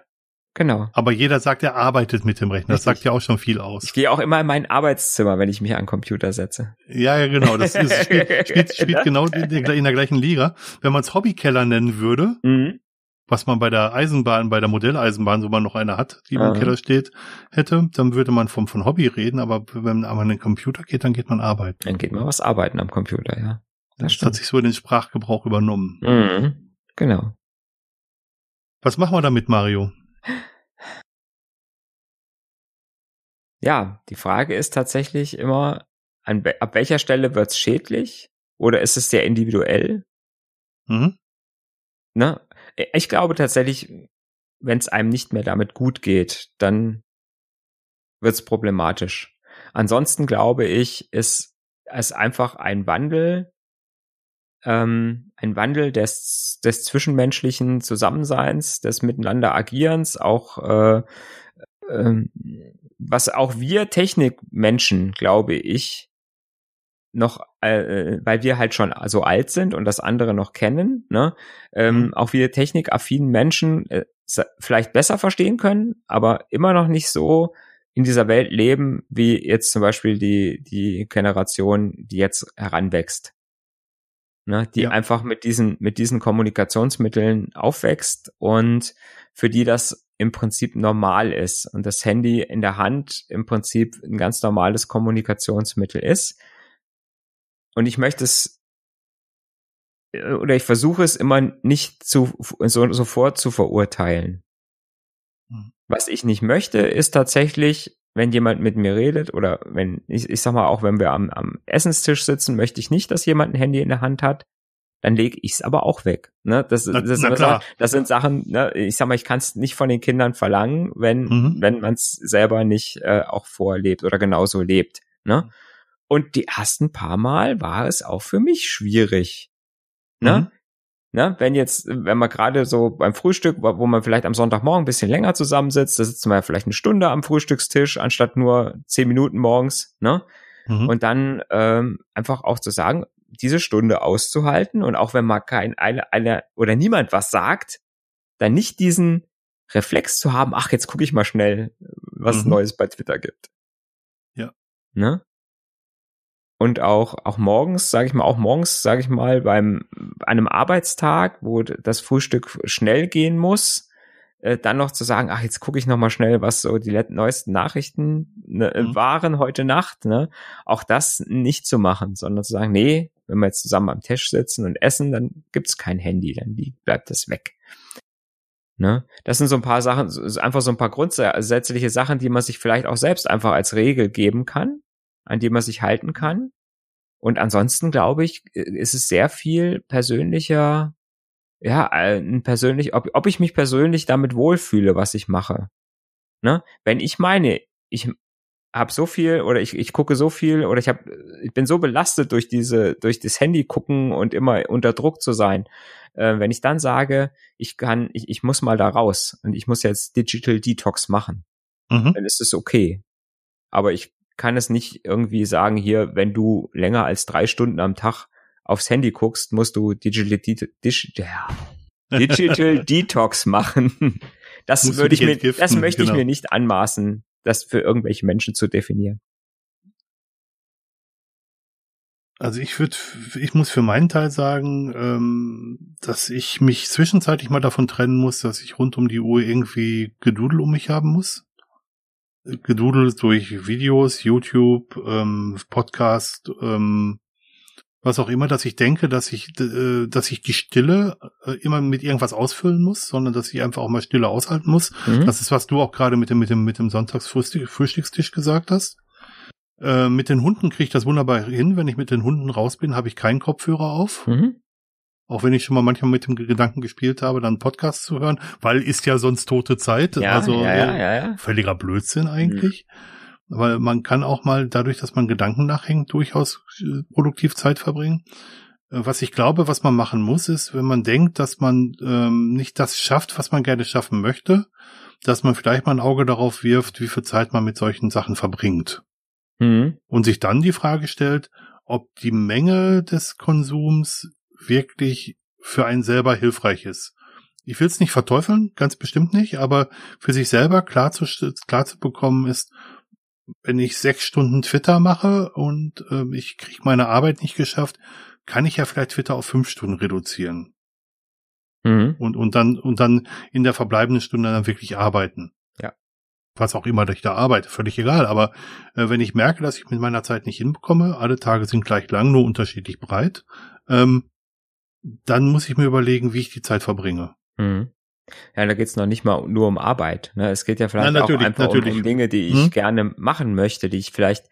Genau. Aber jeder sagt, er arbeitet mit dem Rechner. Das sagt ja auch schon viel aus. Ich gehe auch immer in mein Arbeitszimmer, wenn ich mich an den Computer setze. Ja, ja, genau. Das ist, spielt, spielt, spielt genau in der, in der gleichen Liga. Wenn man es Hobbykeller nennen würde, mhm. was man bei der Eisenbahn, bei der Modelleisenbahn, so man noch eine hat, die im Keller steht, hätte, dann würde man vom, von Hobby reden. Aber wenn man an den Computer geht, dann geht man arbeiten. Dann geht man was arbeiten am Computer, ja. Das, das hat sich so in den Sprachgebrauch übernommen. Mhm. Genau. Was machen wir damit, Mario? Ja, die Frage ist tatsächlich immer, an, ab welcher Stelle wird's schädlich? Oder ist es sehr individuell? Mhm. Ne? Ich glaube tatsächlich, wenn es einem nicht mehr damit gut geht, dann wird's problematisch. Ansonsten glaube ich, ist es einfach ein Wandel, ähm, ein Wandel des, des zwischenmenschlichen Zusammenseins, des Miteinander Agierens, auch äh, äh, was auch wir Technikmenschen, glaube ich, noch, äh, weil wir halt schon so alt sind und das andere noch kennen, ne, ähm, mhm. auch wir technikaffinen Menschen äh, vielleicht besser verstehen können, aber immer noch nicht so in dieser Welt leben, wie jetzt zum Beispiel die, die Generation, die jetzt heranwächst. Ne, die ja. einfach mit diesen, mit diesen Kommunikationsmitteln aufwächst und für die das im Prinzip normal ist und das Handy in der Hand im Prinzip ein ganz normales Kommunikationsmittel ist. Und ich möchte es äh, oder ich versuche es immer nicht zu, so, sofort zu verurteilen. Mhm. Was ich nicht möchte, ist tatsächlich, wenn jemand mit mir redet oder wenn, ich, ich sag mal auch, wenn wir am, am Essenstisch sitzen, möchte ich nicht, dass jemand ein Handy in der Hand hat. Dann lege ich es aber auch weg. Ne? Das, na, das, na Sachen, das sind Sachen, ne? ich sag mal, ich kann es nicht von den Kindern verlangen, wenn, mhm. wenn man es selber nicht äh, auch vorlebt oder genauso lebt. Ne? Und die ersten paar Mal war es auch für mich schwierig. Ne? Mhm. Ne, wenn jetzt, wenn man gerade so beim Frühstück, wo man vielleicht am Sonntagmorgen ein bisschen länger zusammensitzt, da sitzt man ja vielleicht eine Stunde am Frühstückstisch, anstatt nur zehn Minuten morgens, ne? Mhm. Und dann ähm, einfach auch zu sagen, diese Stunde auszuhalten und auch wenn mal kein eine, eine oder niemand was sagt, dann nicht diesen Reflex zu haben, ach, jetzt gucke ich mal schnell, was mhm. Neues bei Twitter gibt. Ja. Ne? und auch auch morgens, sage ich mal, auch morgens, sage ich mal, beim einem Arbeitstag, wo das Frühstück schnell gehen muss, äh, dann noch zu sagen, ach jetzt gucke ich noch mal schnell, was so die neuesten Nachrichten ne, mhm. waren heute Nacht, ne? Auch das nicht zu machen, sondern zu sagen, nee, wenn wir jetzt zusammen am Tisch sitzen und essen, dann gibt's kein Handy, dann bleibt das weg. Ne? Das sind so ein paar Sachen, einfach so ein paar grundsätzliche Sachen, die man sich vielleicht auch selbst einfach als Regel geben kann an die man sich halten kann. Und ansonsten glaube ich, ist es sehr viel persönlicher, ja, ein persönlich, ob, ob ich mich persönlich damit wohlfühle, was ich mache. Ne? Wenn ich meine, ich habe so viel oder ich, ich gucke so viel oder ich habe ich bin so belastet durch diese durch das Handy gucken und immer unter Druck zu sein. Äh, wenn ich dann sage, ich kann ich, ich muss mal da raus und ich muss jetzt Digital Detox machen, mhm. dann ist es okay. Aber ich kann es nicht irgendwie sagen, hier, wenn du länger als drei Stunden am Tag aufs Handy guckst, musst du Digital, Digital, Digital Detox machen. Das würde ich mir, das möchte genau. ich mir nicht anmaßen, das für irgendwelche Menschen zu definieren. Also ich würde, ich muss für meinen Teil sagen, ähm, dass ich mich zwischenzeitlich mal davon trennen muss, dass ich rund um die Uhr irgendwie Gedudel um mich haben muss gedudelt durch Videos, YouTube, ähm, Podcast, ähm, was auch immer, dass ich denke, dass ich, äh, dass ich die Stille äh, immer mit irgendwas ausfüllen muss, sondern dass ich einfach auch mal Stille aushalten muss. Mhm. Das ist, was du auch gerade mit dem, mit dem, mit dem Sonntagsfrühstückstisch gesagt hast. Äh, mit den Hunden kriege ich das wunderbar hin. Wenn ich mit den Hunden raus bin, habe ich keinen Kopfhörer auf. Mhm. Auch wenn ich schon mal manchmal mit dem Gedanken gespielt habe, dann Podcast zu hören, weil ist ja sonst tote Zeit. Ja, also ja, ja, ja, ja. völliger Blödsinn eigentlich. Mhm. Weil man kann auch mal dadurch, dass man Gedanken nachhängt, durchaus äh, produktiv Zeit verbringen. Äh, was ich glaube, was man machen muss, ist, wenn man denkt, dass man ähm, nicht das schafft, was man gerne schaffen möchte, dass man vielleicht mal ein Auge darauf wirft, wie viel Zeit man mit solchen Sachen verbringt. Mhm. Und sich dann die Frage stellt, ob die Menge des Konsums wirklich für einen selber hilfreich ist. Ich will es nicht verteufeln, ganz bestimmt nicht, aber für sich selber klar zu, klar zu bekommen ist, wenn ich sechs Stunden Twitter mache und äh, ich kriege meine Arbeit nicht geschafft, kann ich ja vielleicht Twitter auf fünf Stunden reduzieren. Mhm. Und, und dann, und dann in der verbleibenden Stunde dann wirklich arbeiten. Ja. Was auch immer ich da arbeite, völlig egal. Aber äh, wenn ich merke, dass ich mit meiner Zeit nicht hinbekomme, alle Tage sind gleich lang, nur unterschiedlich breit, ähm, dann muss ich mir überlegen, wie ich die Zeit verbringe. Mhm. Ja, da geht's noch nicht mal nur um Arbeit. Ne? Es geht ja vielleicht ja, auch einfach um, um, Dinge, die ich hm? gerne machen möchte, die ich vielleicht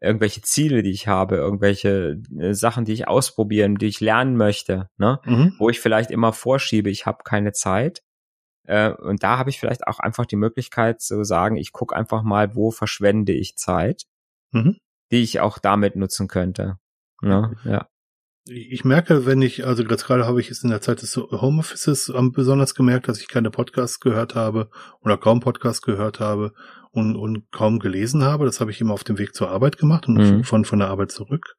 irgendwelche Ziele, die ich habe, irgendwelche äh, Sachen, die ich ausprobieren, die ich lernen möchte, ne? Mhm. wo ich vielleicht immer vorschiebe, ich habe keine Zeit. Äh, und da habe ich vielleicht auch einfach die Möglichkeit zu sagen, ich gucke einfach mal, wo verschwende ich Zeit, mhm. die ich auch damit nutzen könnte. Ja, ja. Ich merke, wenn ich, also gerade habe ich es in der Zeit des Homeoffices besonders gemerkt, dass ich keine Podcasts gehört habe oder kaum Podcasts gehört habe und, und kaum gelesen habe. Das habe ich immer auf dem Weg zur Arbeit gemacht und mhm. von, von der Arbeit zurück.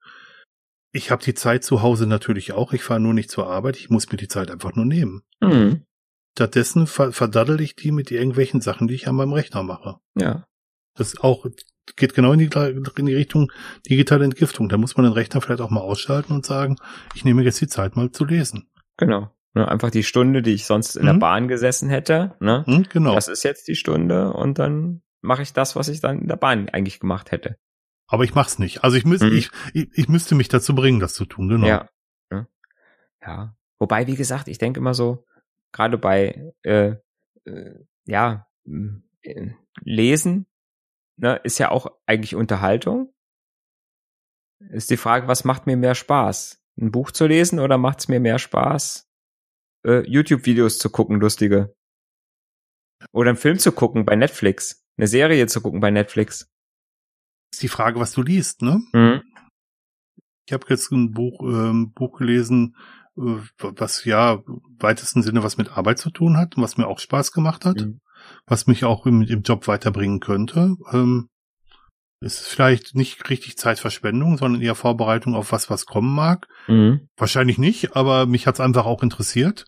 Ich habe die Zeit zu Hause natürlich auch. Ich fahre nur nicht zur Arbeit. Ich muss mir die Zeit einfach nur nehmen. Mhm. Stattdessen verdaddel ich die mit irgendwelchen Sachen, die ich an meinem Rechner mache. Ja. Das auch geht genau in die, in die Richtung digitale Entgiftung. Da muss man den Rechner vielleicht auch mal ausschalten und sagen, ich nehme jetzt die Zeit mal zu lesen. Genau. Ne, einfach die Stunde, die ich sonst in mhm. der Bahn gesessen hätte. Ne? Mhm, genau. Das ist jetzt die Stunde und dann mache ich das, was ich dann in der Bahn eigentlich gemacht hätte. Aber ich mach's nicht. Also ich müsste, mhm. ich, ich, ich müsste mich dazu bringen, das zu tun, genau. Ja. Ja. Wobei, wie gesagt, ich denke immer so, gerade bei äh, äh, ja, äh, Lesen ne, ist ja auch eigentlich Unterhaltung. Ist die Frage, was macht mir mehr Spaß? Ein Buch zu lesen oder macht es mir mehr Spaß, äh, YouTube-Videos zu gucken, lustige? Oder einen Film zu gucken bei Netflix, eine Serie zu gucken bei Netflix? Ist die Frage, was du liest, ne? Mhm. Ich habe jetzt ein Buch, ähm, Buch gelesen, äh, was ja weitesten Sinne was mit Arbeit zu tun hat, was mir auch Spaß gemacht hat. Mhm was mich auch im, im Job weiterbringen könnte. Ähm, ist vielleicht nicht richtig Zeitverschwendung, sondern eher Vorbereitung auf was, was kommen mag. Mhm. Wahrscheinlich nicht, aber mich hat's einfach auch interessiert.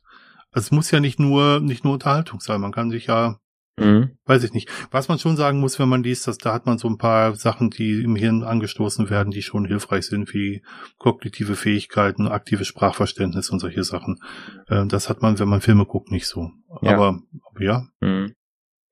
Es muss ja nicht nur, nicht nur Unterhaltung sein. Man kann sich ja, mhm. weiß ich nicht. Was man schon sagen muss, wenn man liest, dass da hat man so ein paar Sachen, die im Hirn angestoßen werden, die schon hilfreich sind, wie kognitive Fähigkeiten, aktives Sprachverständnis und solche Sachen. Äh, das hat man, wenn man Filme guckt, nicht so. Ja. Aber, aber ja. Mhm.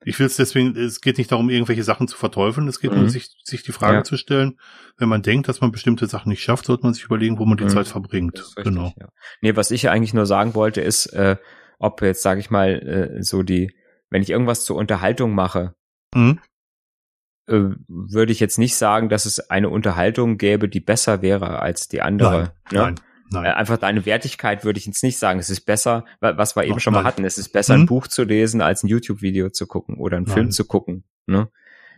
Ich will es deswegen, es geht nicht darum, irgendwelche Sachen zu verteufeln, es geht mhm. nur, sich, sich die Frage ja. zu stellen, wenn man denkt, dass man bestimmte Sachen nicht schafft, sollte man sich überlegen, wo man die mhm. Zeit verbringt. Richtig, genau. Ja. Nee, was ich ja eigentlich nur sagen wollte, ist, äh, ob jetzt, sage ich mal, äh, so die, wenn ich irgendwas zur Unterhaltung mache, mhm. äh, würde ich jetzt nicht sagen, dass es eine Unterhaltung gäbe, die besser wäre als die andere. Nein, ne? nein. Nein. Äh, einfach deine Wertigkeit würde ich jetzt nicht sagen. Es ist besser, was wir eben schon mal hatten, es ist besser, mhm. ein Buch zu lesen, als ein YouTube-Video zu gucken oder einen nein. Film zu gucken. Ne?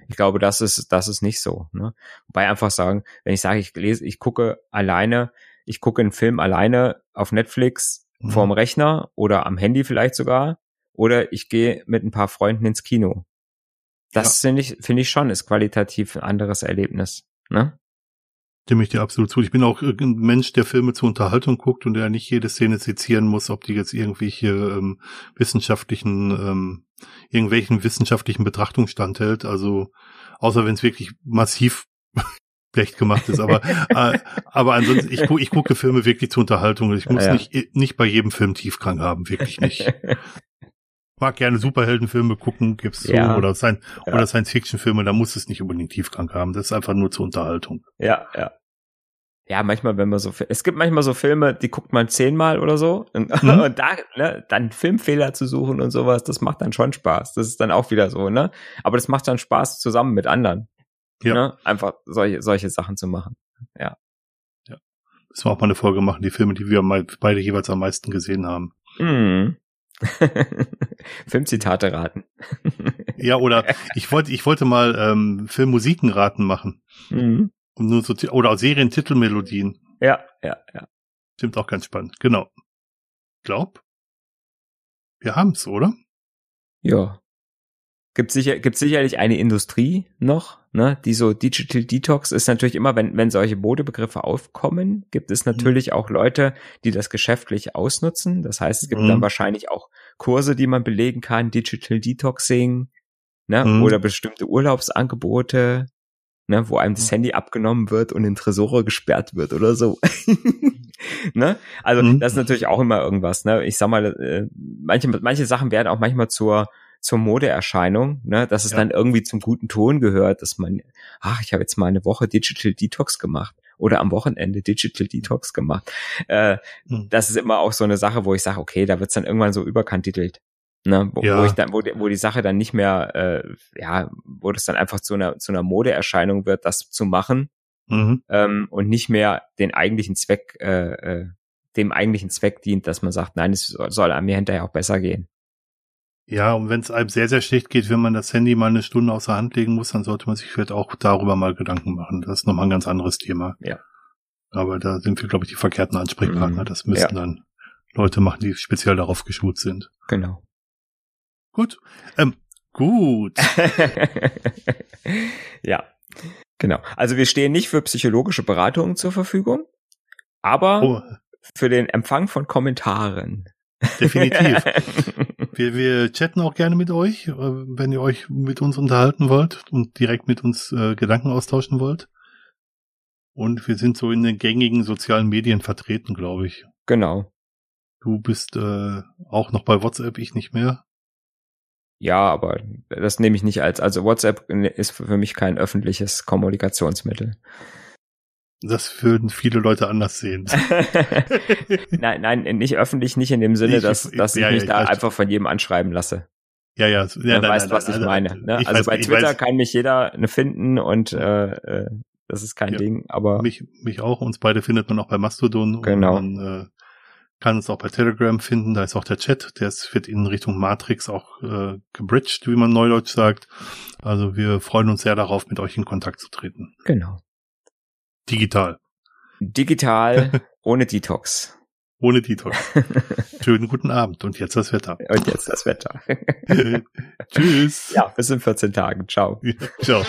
Ich glaube, das ist, das ist nicht so. Ne? Wobei einfach sagen, wenn ich sage, ich lese, ich gucke alleine, ich gucke einen Film alleine auf Netflix mhm. vorm Rechner oder am Handy vielleicht sogar, oder ich gehe mit ein paar Freunden ins Kino. Das ja. finde ich, finde ich schon, ist qualitativ ein anderes Erlebnis. Ne? Stimme ich dir absolut zu. Ich bin auch ein Mensch, der Filme zur Unterhaltung guckt und der nicht jede Szene sezieren muss, ob die jetzt irgendwelche ähm, wissenschaftlichen, ähm, irgendwelchen wissenschaftlichen Betrachtungen standhält. Also außer wenn es wirklich massiv schlecht gemacht ist. Aber äh, aber ansonsten, ich, gu ich gucke Filme wirklich zur Unterhaltung. Ich muss ja, ja. nicht nicht bei jedem Film Tiefgang haben, wirklich nicht. mag gerne Superheldenfilme gucken, gibt's so, ja. oder, Science, ja. oder Science-Fiction-Filme, da muss es nicht unbedingt Tiefgang haben. Das ist einfach nur zur Unterhaltung. Ja, ja. Ja, manchmal, wenn man so, es gibt manchmal so Filme, die guckt man zehnmal oder so und, mhm. und da, ne, dann Filmfehler zu suchen und sowas, das macht dann schon Spaß. Das ist dann auch wieder so, ne? Aber das macht dann Spaß zusammen mit anderen. Ja. Ne? Einfach solche, solche Sachen zu machen. Ja. Ja. Müssen wir auch mal eine Folge machen, die Filme, die wir mal beide jeweils am meisten gesehen haben. Mhm. Filmzitate raten. ja, oder ich wollte, ich wollte mal ähm, Filmmusiken raten machen. Mhm. Und nur so, oder Serientitelmelodien. Ja, ja, ja. Stimmt auch ganz spannend. Genau. Glaub, wir haben's, oder? Ja. Gibt sicher, gibt sicherlich eine Industrie noch, ne, die so Digital Detox ist natürlich immer, wenn, wenn solche Modebegriffe aufkommen, gibt es natürlich mhm. auch Leute, die das geschäftlich ausnutzen. Das heißt, es gibt mhm. dann wahrscheinlich auch Kurse, die man belegen kann, Digital Detoxing, ne, mhm. oder bestimmte Urlaubsangebote, ne, wo einem das mhm. Handy abgenommen wird und in Tresore gesperrt wird oder so. ne? Also mhm. das ist natürlich auch immer irgendwas. Ne? Ich sag mal, äh, manche, manche Sachen werden auch manchmal zur zur Modeerscheinung, ne, dass es ja. dann irgendwie zum guten Ton gehört, dass man, ach, ich habe jetzt mal eine Woche Digital Detox gemacht oder am Wochenende Digital Detox gemacht. Äh, hm. Das ist immer auch so eine Sache, wo ich sage, okay, da wird's dann irgendwann so überkantitelt. Ne, wo, ja. wo ich dann, wo die, wo die Sache dann nicht mehr, äh, ja, wo das dann einfach zu einer zu einer Modeerscheinung wird, das zu machen mhm. ähm, und nicht mehr den eigentlichen Zweck, äh, äh, dem eigentlichen Zweck dient, dass man sagt, nein, es soll, soll mir hinterher auch besser gehen. Ja, und wenn es einem sehr, sehr schlecht geht, wenn man das Handy mal eine Stunde außer Hand legen muss, dann sollte man sich vielleicht auch darüber mal Gedanken machen. Das ist nochmal ein ganz anderes Thema. Ja. Aber da sind wir, glaube ich, die verkehrten Ansprechpartner. Mhm. Das müssen ja. dann Leute machen, die speziell darauf geschult sind. Genau. Gut. Ähm, gut. ja. Genau. Also wir stehen nicht für psychologische Beratungen zur Verfügung, aber oh. für den Empfang von Kommentaren. Definitiv. wir, wir chatten auch gerne mit euch, äh, wenn ihr euch mit uns unterhalten wollt und direkt mit uns äh, Gedanken austauschen wollt. Und wir sind so in den gängigen sozialen Medien vertreten, glaube ich. Genau. Du bist äh, auch noch bei WhatsApp, ich nicht mehr. Ja, aber das nehme ich nicht als, also WhatsApp ist für mich kein öffentliches Kommunikationsmittel. Das würden viele Leute anders sehen. nein, nein, nicht öffentlich, nicht in dem Sinne, ich, dass, dass ja, ich mich ja, da einfach von jedem anschreiben lasse. Ja, ja, ja. Du weißt, was ich meine. Ne? Also weiß, bei Twitter kann mich jeder ne finden und äh, äh, das ist kein ja, Ding, aber. Mich, mich auch, uns beide findet man auch bei Mastodon. Genau. Und man äh, kann uns auch bei Telegram finden, da ist auch der Chat, der ist, wird in Richtung Matrix auch äh, gebridged, wie man neudeutsch sagt. Also wir freuen uns sehr darauf, mit euch in Kontakt zu treten. Genau. Digital. Digital, ohne Detox. Ohne Detox. Schönen guten Abend und jetzt das Wetter. Und jetzt das Wetter. Tschüss. Ja, bis in 14 Tagen. Ciao. Ja, ciao.